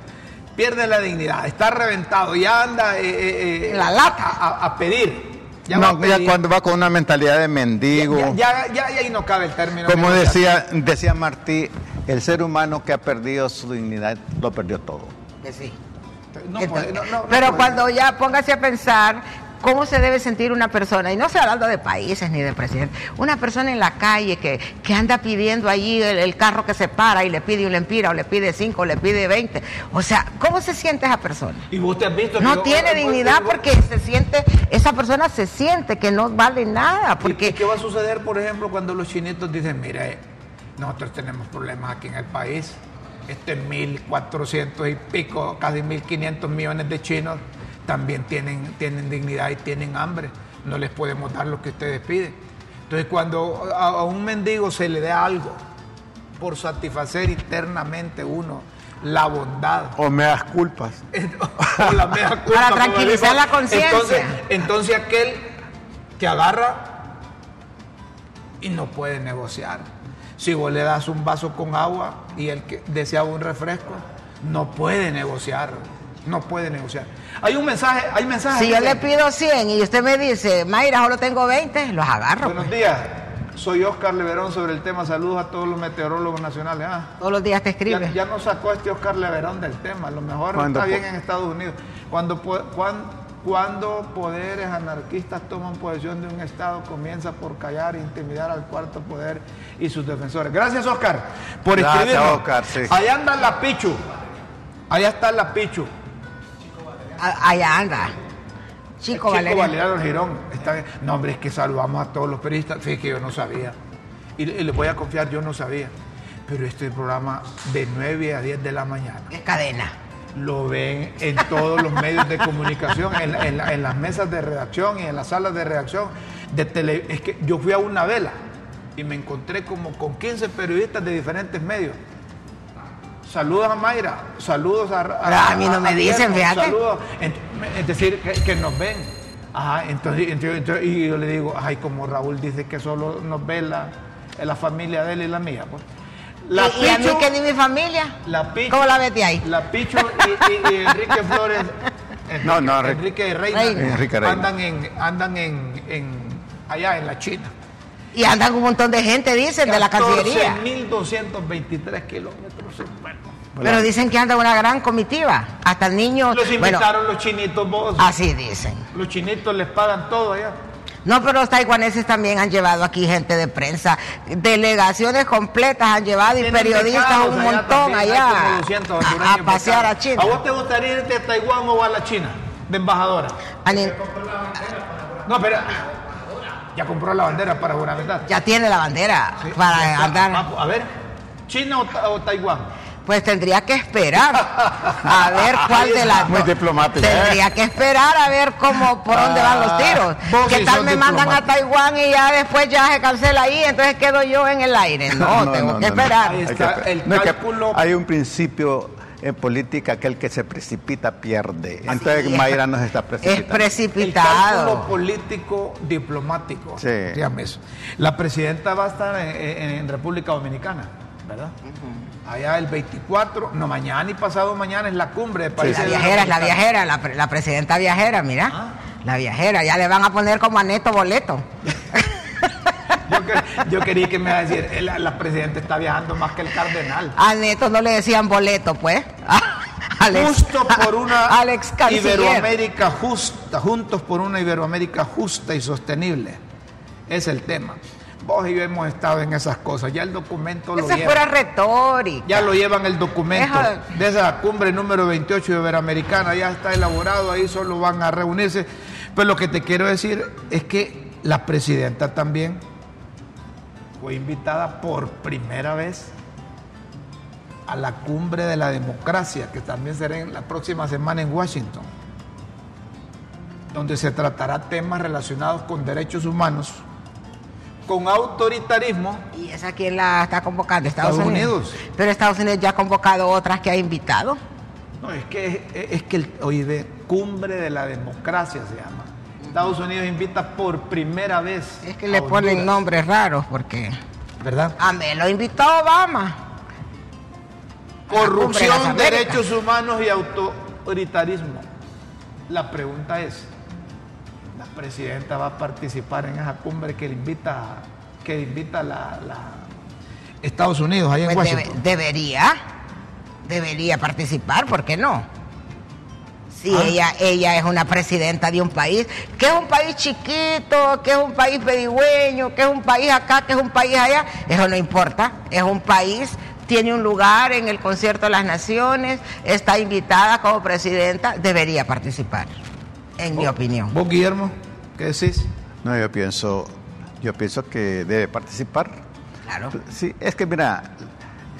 pierde la dignidad, está reventado, ya anda eh, eh, eh, La lata. A, pedir. Ya No, ya cuando va con una mentalidad de mendigo. Ya, ya, ya- ya ahí no cabe el término. Como decía, decía Martí, el ser humano que ha perdido su dignidad lo perdió todo. Que sí. No Entonces, puede, no, no, no pero cuando ya póngase a pensar cómo se debe sentir una persona, y no estoy hablando de países ni de presidentes, una persona en la calle que, que anda pidiendo allí el, el carro que se para y le pide un lempira o le pide cinco o le pide 20. O sea, ¿cómo se siente esa persona? Y vos te has visto que No yo- tiene vos- dignidad vos- porque se siente, esa persona se siente que no vale nada, ¿Y- ¿Y porque qué va a suceder, por ejemplo, cuando los chinitos dicen, mira, eh, nosotros tenemos problemas aquí en el país, este 1.400 y pico, casi 1.500 millones de chinos también tienen, tienen dignidad y tienen hambre, no les podemos dar lo que ustedes piden. Entonces, cuando a, a un mendigo se le da algo por satisfacer internamente uno la bondad, O me das culpas. o la mea culpa, Para tranquilizar digo. la conciencia. Entonces, entonces aquel que agarra y no puede negociar. Si vos le das un vaso con agua y el que deseaba un refresco, no puede negociar. No puede negociar. Hay un mensaje, hay mensajes. si yo le pido 100 y usted me dice, Mayra, solo tengo 20, los agarro. Buenos pues. días. Soy Oscar Leverón sobre el tema. Saludos a todos los meteorólogos nacionales. Ah, Todos los días te Ya, escribe. ya no sacó este Oscar Leverón del tema. A lo mejor Cuando está bien en Estados Unidos. Cuando, po- cuan- cuando poderes anarquistas toman posesión de un Estado, comienza por callar e intimidar al cuarto poder y sus defensores. Gracias, Oscar, por Gracias, escribirnos. Oscar, sí. Allá anda la Pichu. Allá está la Pichu. A- Allá anda. Chico, Chico Valeria. Valeriano Girón. Está bien. No, hombre, es que saludamos a todos los periodistas. Fíjate que yo no sabía. Y, y les voy a confiar, yo no sabía. Pero este programa de 9 a 10 de la mañana Es cadena. Lo ven en todos los medios de comunicación, en, en la- en las mesas de redacción y en las salas de redacción de tele. Es que yo fui a una vela y me encontré como con 15 periodistas de diferentes medios. Saludos a Mayra, saludos a... Pero a mí no me dicen, Guillermo, fíjate. Saludos, es decir, que, que nos ven. Ajá, entonces- y yo le digo, ay, como Raúl dice que solo nos ve la, la familia de él y la mía. Pues. La y, y a mí Pichu- que ni mi familia. la Pichu, ¿Cómo la metí ahí? La Pichu y, y- y Enrique Flores. Enrique, No, no, Enrique- Reina, Reina. Enrique Reina. andan en andan en, en- allá en la China. Y andan un montón de gente, dicen, de la Cancillería. 14.223 kilómetros. Bueno, Pero dicen que anda una gran comitiva. Hasta el niño. los Bueno, invitaron los chinitos vos. así dicen. Los chinitos les pagan todo allá. No, pero los taiwaneses también han llevado aquí gente de prensa, delegaciones completas han llevado y periodistas un montón allá como 200 a- a, pasear a. China. ¿A vos te gustaría irte a Taiwán o a la China? De embajadora. No, pero. Ya compró la bandera para juramentar. Ya tiene la bandera Sí, para está. andar. Ah, A ver, ¿China o, Ta- o Taiwán? Pues tendría que esperar a ver cuál de las Muy dos. diplomática, Tendría que esperar a ver cómo por dónde van los tiros. Ah, ¿Qué tal me mandan a. Taiwán y ya después ya se cancela ahí, entonces quedo yo en el aire? No, tengo que esperar. Ahí Hay que está esperar. el No, es que cálculo. hay un principio en política que el que se precipita pierde. Entonces Mayra nos está Es precipitando. El cálculo precipitado. político diplomático. Sí. Dígame eso. La presidenta va a estar en, en- en República Dominicana, ¿verdad? Allá el 24, no mañana y pasado mañana es la cumbre de países. La de viajera es la viajera, la, pre- la presidenta viajera, mira. Ah. La viajera, ya le van a poner como a Neto boleto. Yo, yo quería que me iba a decir, la, la presidenta está viajando más que el cardenal. A Neto no le decían boleto, pues. Justo por una al ex canciller. Iberoamérica justa, juntos por una Iberoamérica justa y sostenible. Es el tema. Vos y yo hemos estado en esas cosas. Ya el documento lo Esa lleva. fuera retórica. Ya lo llevan el documento Deja- de esa cumbre número 28 Iberoamericana, ya está elaborado, ahí solo van a reunirse. Pero lo que te quiero decir es que la presidenta también fue invitada por primera vez a la cumbre de la democracia, que también será en la próxima semana en Washington, donde se tratará temas relacionados con derechos humanos, con autoritarismo. ¿Y esa quién la está convocando? Estados, Estados Unidos. Unidos. Pero Estados Unidos ya ha convocado otras que ha invitado. No, es que es, que el, oye, cumbre de la democracia se llama. Estados Unidos invita por primera vez. Es que le ponen nombres raros porque ¿Verdad? a mí lo invitó Obama. De Corrupción, derechos humanos y autoritarismo. La pregunta es, ¿la presidenta va a participar en esa cumbre que le invita, que le invita la, la Estados Unidos, ahí en Pues debe- Washington? debería, debería participar, ¿por qué no? Si Ah. ella, ella es una presidenta de un país, que es un país chiquito, que es un país pedigüeño, que es un país acá, que es un país allá, eso no importa, es un país, tiene un lugar en el concierto de las naciones, está invitada como presidenta, debería participar, en mi opinión. ¿Vos, Guillermo, qué decís? No, yo pienso, yo pienso que debe participar. Claro. Sí, es que mira,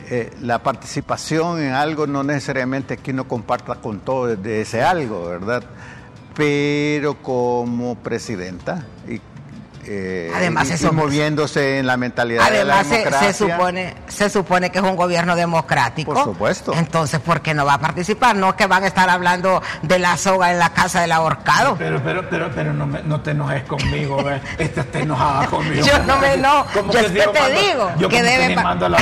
eh, la participación en algo no necesariamente es que uno comparta con todo de ese algo, ¿verdad? Pero como presidenta y, eh, Además, y- moviéndose en la mentalidad de la Además, se, democracia. se supone, se supone que es un gobierno democrático. Por supuesto. Entonces, ¿por qué no va a participar? No es que van a estar hablando de la soga en la casa del ahorcado. Pero, pero, pero, pero no, me- no te enojes conmigo, ¿ves? Esta está enojada conmigo. Yo no me enojo, Como yo que es que yo te mando- digo yo que debe mando a la.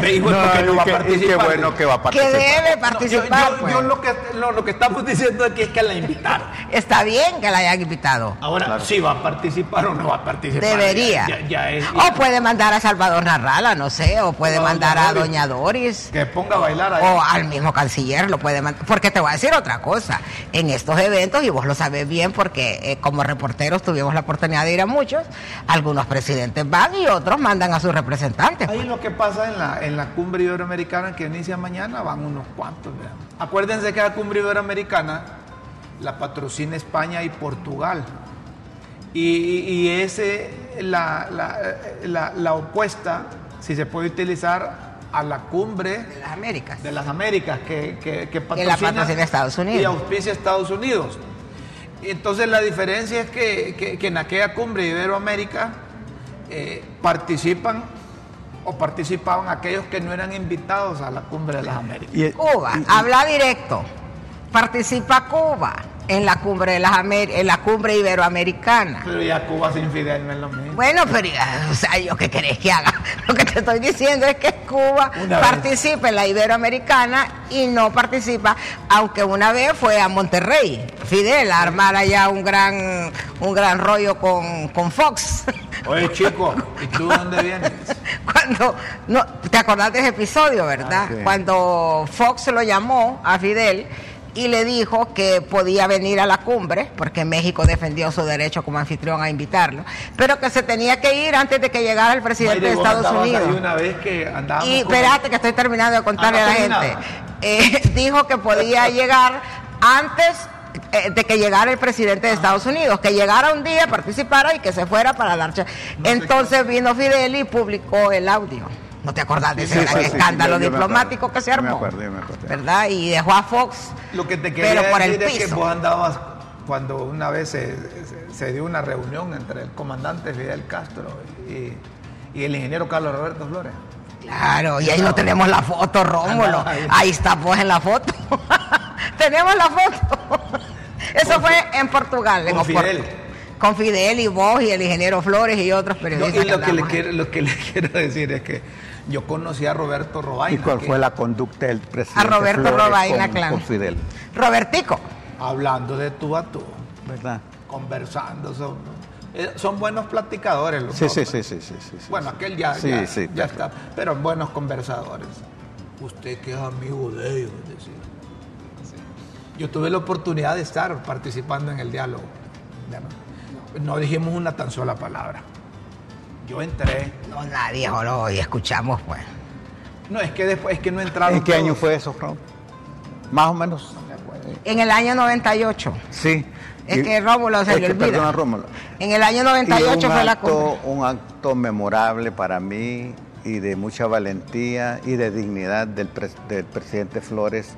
Me dijo, No, ¿por qué no va a participar? qué bueno que va a Que participar. debe No, yo, participar. yo- pues. yo lo, que, lo, lo que estamos diciendo aquí es que la invitaron. Está bien que la hayan invitado. Ahora, si va a participar o no va a participar. Debería. Ya, ya- ya es- O puede mandar a Salvador Narrala, no sé, o puede mandar Doña a Doris. Doña Doris. que ponga a bailar ahí. O al mismo canciller lo puede mandar. Porque te voy a decir otra cosa. En estos eventos, y vos lo sabés bien porque eh, como reporteros tuvimos la oportunidad de ir a muchos, algunos presidentes van y otros mandan a sus representantes. Ahí lo que pasa en la, en la cumbre iberoamericana que inicia mañana van unos cuantos. vean. Acuérdense que la cumbre iberoamericana la patrocina España y Portugal. Y, y- y ese, la, la, la- la opuesta, si se puede utilizar, a la cumbre De las Américas. de las Américas que, que, que la patrocina Estados Unidos. Y auspicia Estados Unidos. Y Entonces la diferencia es que, que- que en aquella cumbre de Iberoamérica eh, participan o participaban aquellos que no eran invitados a la cumbre de las Américas. Y- Cuba, y- y- habla directo. Participa Cuba en la cumbre de las Amer- en la cumbre iberoamericana. Pero ya Cuba sin Fidel no es lo mismo. Bueno, pero ya, o sea, yo qué querés que haga. Lo que te estoy diciendo es que Cuba Una vez. participa en la iberoamericana y no participa, aunque una vez fue a Monterrey, Fidel, a armar allá un gran, un gran rollo con, con Fox. Oye, chico, ¿y tú dónde vienes? Cuando, no, ¿te acordás de ese episodio, verdad? Ah, sí. Cuando Fox lo llamó a Fidel y le dijo que podía venir a la cumbre, porque México defendió su derecho como anfitrión a invitarlo, pero que se tenía que ir antes de que llegara el presidente Mayre, de Estados Unidos. una vez que andábamos Y con- espérate que estoy terminando de contarle Ah, a la gente. Eh, dijo que podía llegar antes eh, de que llegara el presidente de Estados Unidos, que llegara un día, participara y que se fuera para dar... Entonces vino Fidel y publicó el audio. ¿No te acordás de ese Sí, gran sí, sí, escándalo yo- yo me diplomático que se Yo me armó? acuerdo, yo me acuerdo. ¿Verdad? Y dejó a Fox, Lo que te quería pero por el decir es que piso. vos andabas cuando una vez se, se- se dio una reunión entre el comandante Fidel Castro y, y el ingeniero Carlos Roberto Flores. Claro, y ahí no tenemos la foto, Rómulo. Andaba ahí. Ahí está vos en la foto. tenemos la foto. Eso Con fue en Portugal, en. Fidel. Con Fidel y vos y el ingeniero Flores y otros No, periodistas. y lo que, le andamos ahí. quiero, lo que le quiero decir es que yo conocí a Roberto Robaina. ¿Y cuál fue la conducta del presidente A Roberto Flores Robaina, con, claro. con Fidel? Robertico. Hablando de tú a tú, ¿Verdad? conversando. Son, eh, son buenos platicadores los Sí, dos, sí, sí, sí, sí, sí, sí, Bueno, aquel ya, Sí, ya, sí, ya está, pero buenos conversadores. Usted que es amigo de ellos, decía. Yo tuve la oportunidad de estar participando en el diálogo. No dijimos una tan sola palabra. Yo entré. No, nadie habló y escuchamos, pues. No, es que después es que no entraron. ¿En qué año fue eso, Raúl? Más o menos. En el año 98. Sí. Es Y- que Rómulo se es le que, olvida. Perdona, Rómulo. En el año Y 98 un fue la acto, cumbre. un acto memorable para mí y de mucha valentía y de dignidad del, del presidente Flores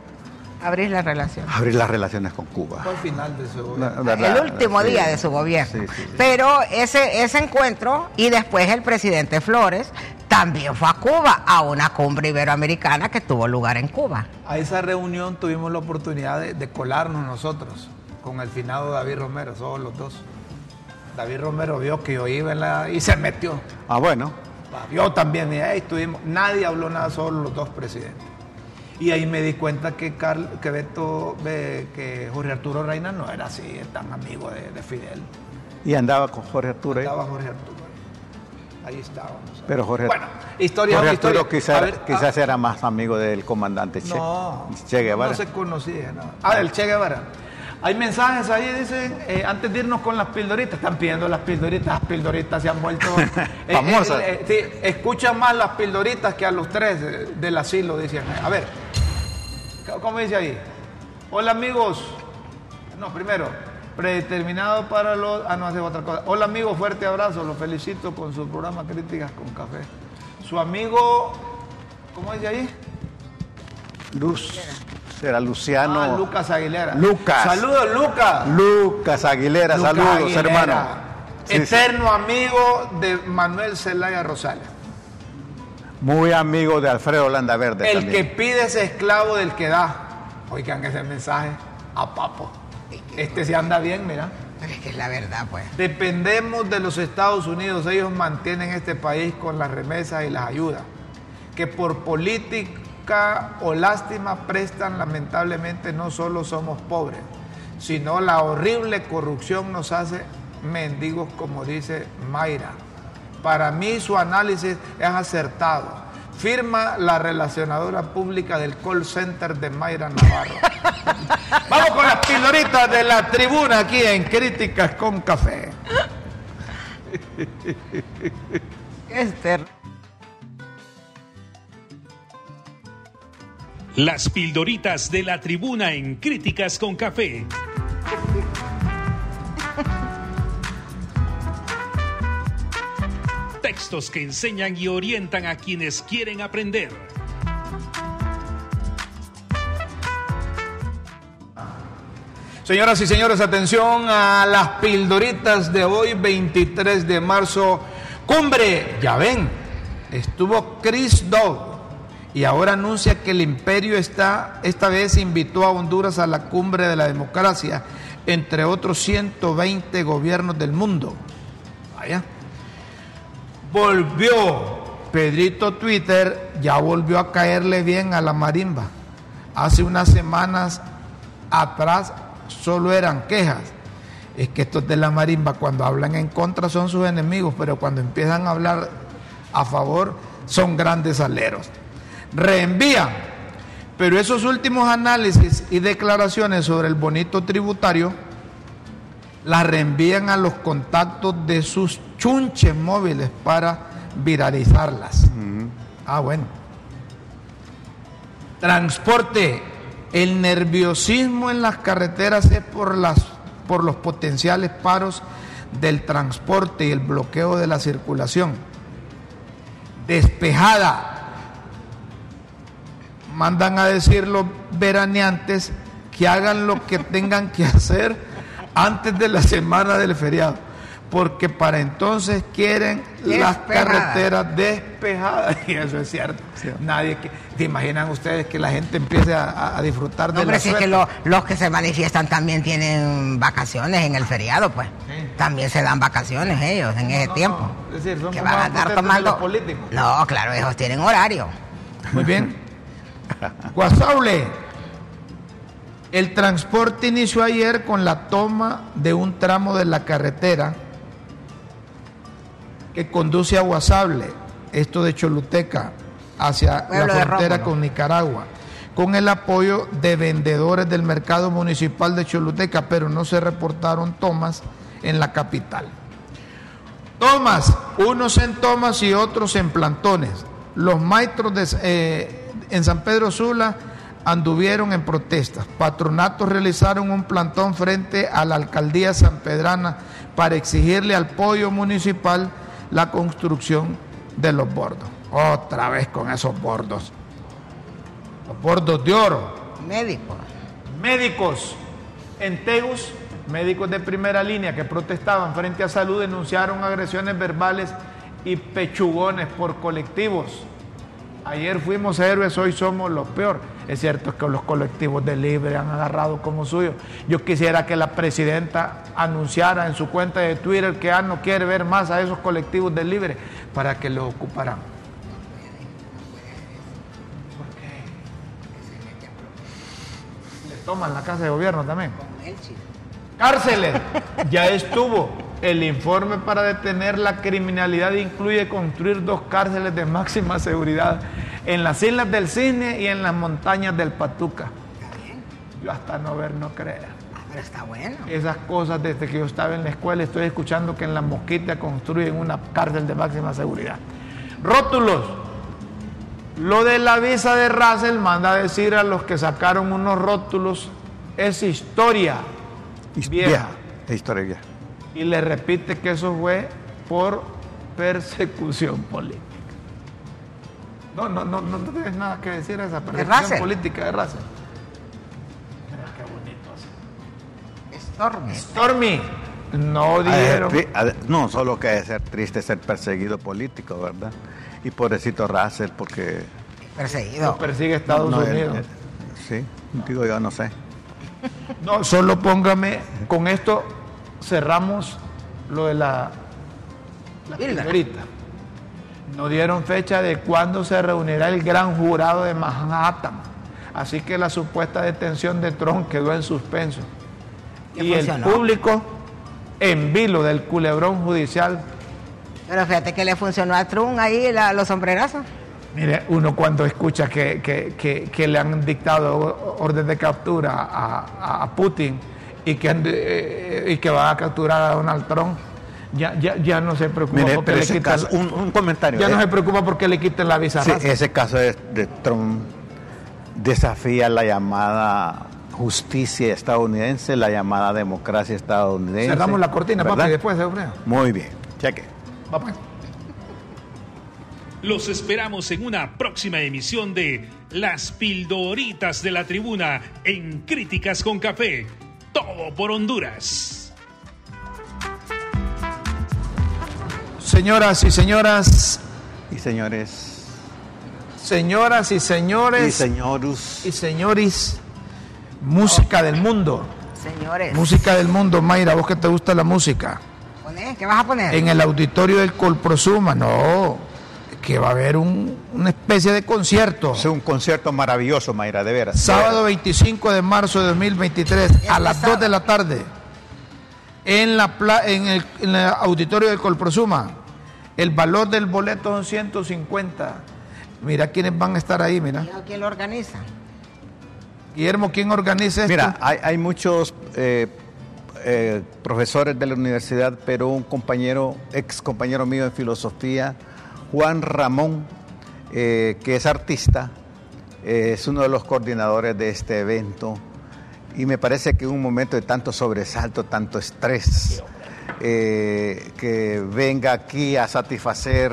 abrir las relaciones. Abrir las relaciones con Cuba. Fue el final de su gobierno. el último día de su gobierno. Pero ese, ese encuentro y después el presidente Flores también fue a Cuba, a una cumbre iberoamericana que tuvo lugar en Cuba. A esa reunión tuvimos la oportunidad de, colarnos nosotros con el finado David Romero, somos los dos. David Romero vio que yo iba en la... y se metió. Ah, bueno. Yo también, y ahí estuvimos, nadie habló nada, solo los dos presidentes. Y ahí me di cuenta que, Carl, que, Beto, que Jorge Arturo Reina no era así, tan amigo de, Fidel. ¿Y andaba con Jorge Arturo? Andaba Jorge Arturo. Ahí estábamos. Pero Jorge, bueno, historia, Jorge Arturo quizás, quizás era más amigo del comandante che, no, che Guevara. No se conocía, no. Ah, del Che Guevara. Hay mensajes ahí, dicen, eh, antes de irnos con las pildoritas, están pidiendo las pildoritas, las pildoritas se han vuelto eh, famosas. Eh, sí, escuchan más las pildoritas que a los tres del asilo, dicen. A ver, ¿cómo dice ahí? Hola amigos. No, primero, predeterminado para los... Ah, no, hace otra cosa. Hola amigos, fuerte abrazo, los felicito con su programa Críticas con Café. Su amigo, ¿cómo dice ahí? Luz. Será Luciano. Ah, Lucas Aguilera. Lucas. Saludos, Lucas. Lucas Aguilera, saludos, hermano. Eterno amigo de Manuel Zelaya Rosales. Muy amigo de Alfredo Landaverde. El que pide es esclavo del que da. Oigan ese mensaje a Papo. Este se anda bien, mira. es que es la verdad, pues. Dependemos de los Estados Unidos. Ellos mantienen este país con las remesas y las ayudas. Que por política o lástima prestan, lamentablemente no solo somos pobres, sino la horrible corrupción nos hace mendigos, como dice Mayra. Para mí su análisis es acertado. Firma la relacionadora pública del call center de Mayra Navarro. Vamos con las pildoritas de la tribuna aquí en Críticas con Café. Esther. Las pildoritas de la tribuna en Críticas con Café. Textos que enseñan y orientan a quienes quieren aprender. Señoras y señores, atención a las pildoritas de hoy, 23 de marzo. Cumbre, ya ven, estuvo Chris Dog y ahora anuncia que el imperio está, esta vez invitó a Honduras a la cumbre de la democracia, entre otros 120 gobiernos del mundo. Vaya. Volvió Pedrito Twitter, ya volvió a caerle bien a la marimba. Hace unas semanas atrás solo eran quejas. Es que estos de la marimba cuando hablan en contra son sus enemigos, pero cuando empiezan a hablar a favor son grandes aleros reenvían. Pero esos últimos análisis y declaraciones sobre el bonito tributario las reenvían a los contactos de sus chunches móviles para viralizarlas. Ah, bueno. Transporte. El nerviosismo en las carreteras es por, las, por los potenciales paros del transporte y el bloqueo de la circulación. Despejada mandan a decir los veraneantes que hagan lo que tengan que hacer antes de la semana del feriado, porque para entonces quieren las carreteras despejadas, y eso es cierto. Nadie que, ¿Te imaginan ustedes que la gente empiece a, disfrutar de la si es que los que se manifiestan también tienen vacaciones en el feriado, pues. También se dan vacaciones ellos en ese tiempo. Es decir, son que van a estar tomando. Políticos. No, claro, ellos tienen horario. Muy bien. Guasaule. El transporte inició ayer con la toma de un tramo de la carretera que conduce a Guasable, esto de Choluteca, hacia la frontera con Nicaragua, con el apoyo de vendedores del mercado municipal de Choluteca, pero no se reportaron tomas en la capital. Tomas, unos en tomas y otros en plantones. Los maestros de, eh, en San Pedro Sula anduvieron en protestas. Patronatos realizaron un plantón frente a la alcaldía sanpedrana para exigirle al pollo municipal la construcción de los bordos. Otra vez con esos bordos. Los bordos de oro. Médico. Médicos en Tegus, médicos de primera línea que protestaban frente a salud denunciaron agresiones verbales y pechugones por colectivos. Ayer fuimos héroes, hoy somos los peor. Es cierto que los colectivos de Libre han agarrado como suyo. Yo quisiera que la presidenta anunciara en su cuenta de Twitter que ya no quiere ver más a esos colectivos de Libre para que lo ocuparan. ¿Por qué? Le toman la casa de gobierno también. Cárceles. Ya estuvo. El informe para detener la criminalidad incluye construir dos cárceles de máxima seguridad en las islas del Cisne y en las montañas del Patuca. Yo hasta no ver, no creer. Ah, pero está bueno. Esas cosas desde que yo estaba en la escuela estoy escuchando que en la Mosquita construyen una cárcel de máxima seguridad. Rótulos. Lo de la visa de Russell manda a decir a los que sacaron unos rótulos es historia vieja. Es historia vieja. Y le repite que eso fue por persecución política. No, no, no, no tienes nada que decir a esa persecución política de Russell. Mira qué bonito. Stormy. Stormy, no dieron. ver, No, solo que debe ser triste ser perseguido político, ¿verdad? Y pobrecito Russell, porque. Perseguido. Lo persigue Estados no, Unidos. él- sí, digo yo, no sé. No, solo póngame, con esto cerramos lo de la, la primerita. No dieron fecha de cuándo se reunirá el gran jurado de Manhattan. Así que la supuesta detención de Trump quedó en suspenso. Y el público en vilo del culebrón judicial. Pero fíjate que le funcionó a Trump ahí la- los sombrerazos. Mire, uno cuando escucha que, que- que- que le han dictado orden de captura a- a Putin y que, eh, y que va a capturar a Donald Trump, ya, ya, ya no se preocupa Mire, porque pero le ese quitan, caso, un, un comentario. ya no eh, se preocupa porque le quiten la visa. sí, ese caso de, de Trump desafía la llamada justicia estadounidense, la llamada democracia estadounidense. Cerramos la cortina, papi, ¿verdad? y después, hombre. Muy bien, cheque. Va, pues. Los esperamos en una próxima emisión de Las Pildoritas de la Tribuna en Críticas con Café. Todo por Honduras. Señoras y señoras, Y señores, señoras y señores y señorus, y señores, música del mundo. Señores. Música del mundo, Mayra, vos que te gusta la música. Poné, ¿Qué vas a poner? en el auditorio del Colprosuma, no, que va a haber un- una especie de concierto. es un concierto maravilloso, Mayra, de veras. Sábado veras. 25 de marzo de 2023, a las sábado. 2 de la tarde, en, la pla- en, el, en el auditorio del Colprosuma. El valor del boleto son 150. Mira quiénes van a estar ahí, mira. ¿Quién lo organiza? Guillermo, ¿quién organiza esto? Mira, hay, hay muchos eh, eh, profesores de la universidad, pero un compañero, ex compañero mío de filosofía, Juan Ramón, eh, que es artista, eh, es uno de los coordinadores de este evento. Y me parece que en un momento de tanto sobresalto, tanto estrés, eh, que venga aquí a satisfacer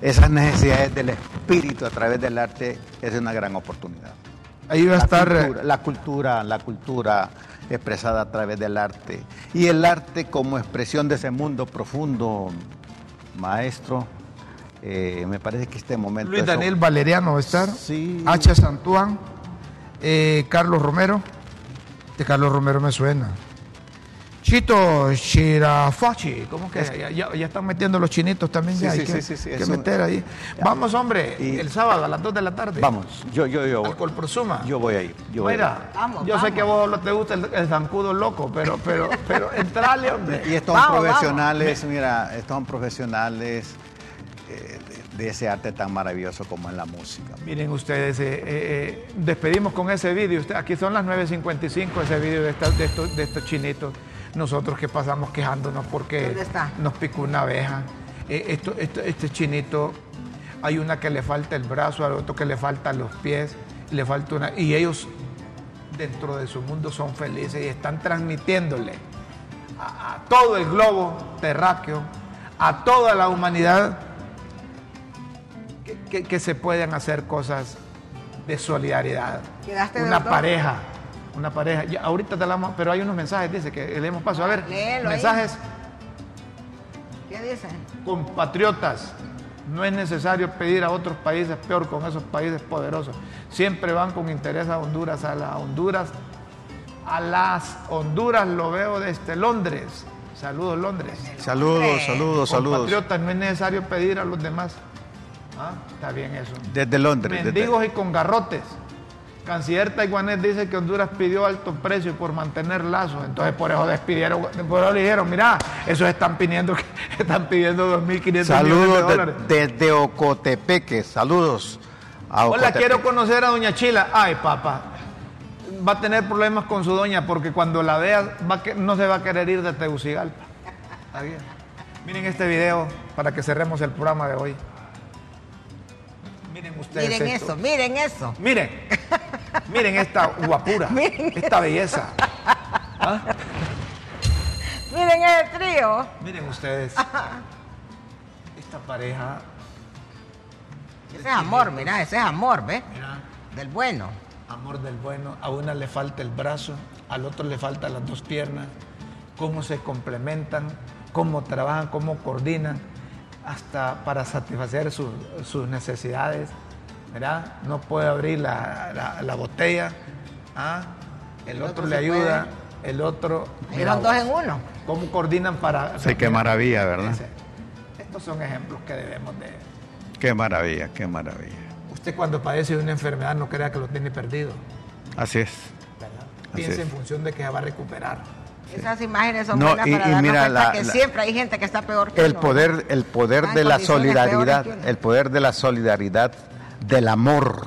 esas necesidades del espíritu a través del arte, es una gran oportunidad ahí va a la estar... cultura, la cultura, la cultura expresada a través del arte. Y el arte como expresión de ese mundo profundo, maestro, eh, me parece que este momento... Luis eso- Daniel Valeriano va a estar. Sí. H. Santuán. eh, Carlos Romero. De Carlos Romero me suena. Chito Shirafachi. ¿Cómo que? Ya, ya- ya están metiendo los chinitos también. Sí, ya, sí, hay que, sí, sí, sí, que es un- meter ahí. Vamos, hombre. Y- el sábado a las 2 de la tarde. Vamos, yo, yo, yo, Al Colprosuma. yo voy a ir. Yo voy a ir. Mira, Vamos, yo sé que a vos no te gusta el, el zancudo loco, pero, pero, pero entrale, hombre. Y estos Vamos, profesionales, mira, estos son profesionales de, ese arte tan maravilloso como es la música. Miren ustedes, eh, eh, eh, despedimos con ese vídeo. Aquí son las 9.55 ese vídeo de, esta- de estos, de estos chinitos. Nosotros que pasamos quejándonos porque nos picó una abeja. Eh, esto, esto- este chinito, hay una que le falta el brazo, al otro que le faltan los pies, le falta una... Y ellos dentro de su mundo son felices y están transmitiéndole a, a todo el globo terráqueo, a toda la humanidad, que se pueden hacer cosas de solidaridad. Quedaste Una pareja, una pareja. Ya, ahorita te la vamos, pero hay unos mensajes, dice que leemos paso. A ver, Léelo ahí. mensajes ¿Qué dicen? compatriotas. No es necesario pedir a otros países peor con esos países poderosos. Siempre van con interés a Honduras, a las Honduras, a las Honduras lo veo desde Londres. Saludos Londres. Saludos, saludos, saludos. Compatriotas, no es necesario pedir a los demás. Ah, Está bien eso. Desde Londres. desde- Mendigos y con garrotes. Canciller taiwanés dice que Honduras pidió alto precio por mantener lazos, entonces por eso despidieron, por eso le dijeron, mira, esos están pidiendo, están pidiendo 2.500 millones de Saludos dólares. de- desde Ocotepeque. Saludos a Hola, quiero conocer a Doña Chila. Ay, papá, va a tener problemas con su doña porque cuando la vea va a que- no se va a querer ir de Tegucigalpa. Miren este video para que cerremos el programa de hoy. Miren ustedes Miren esto. eso, miren eso. Miren, miren esta guapura, Miren esta belleza. ¿Ah? Miren el trío. Miren ustedes, esta pareja, Ese es amor, mira, ese es amor, ¿ves? mira, Del bueno. amor del bueno, a una le falta el brazo, al otro le faltan las dos piernas, cómo se complementan, cómo trabajan, cómo coordinan, hasta para satisfacer sus, sus necesidades, ¿verdad? No puede abrir la, la- la botella, ¿ah? el, otro, otro le ayuda, el otro... Van dos en uno. ¿Cómo coordinan para...? Sí, qué maravilla, ¿verdad? Ese- Estos son ejemplos que debemos de... Qué maravilla, qué maravilla. Usted cuando padece de una enfermedad no crea que lo tiene perdido, Así es. ¿verdad? Así Piensa en función de que se va a recuperar. Esas imágenes son No, buenas y- para y darnos mira, cuenta la- que la- siempre hay gente que está peor que El uno. poder, el poder de la solidaridad, el poder de la solidaridad, del amor,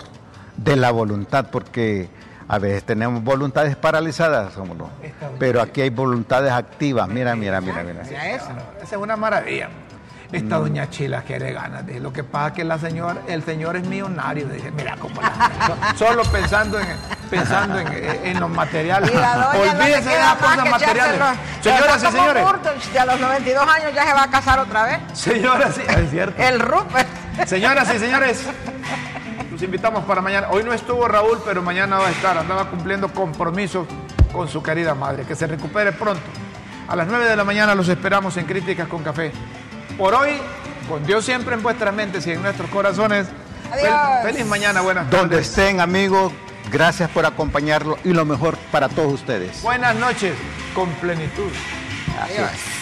de la voluntad, porque a veces tenemos voluntades paralizadas, pero aquí hay voluntades activas. Mira, mira, mira, mira. Mira eso. Esa es una maravilla. Esta Mm. doña Chila quiere ganas. Dije. Lo que pasa es que la señora, el señor es millonario. Dije, mira cómo la- Solo pensando en, pensando en, en los materiales. Olvídese de las cosas materiales. Señoras y señores. De a los 92 años ya se va a casar otra vez. Señoras y es cierto. El Rupert. Señoras y señores, los invitamos para mañana. Hoy no estuvo Raúl, pero mañana va a estar. Andaba cumpliendo compromisos con su querida madre. Que se recupere pronto. A las 9 de la mañana los esperamos en Críticas con Café. Por hoy, con Dios siempre en vuestras mentes y en nuestros corazones. Adiós. Fel- feliz mañana, buenas Donde tardes. estén, amigos, gracias por acompañarlo y lo mejor para todos ustedes. Buenas noches, con plenitud. Así es.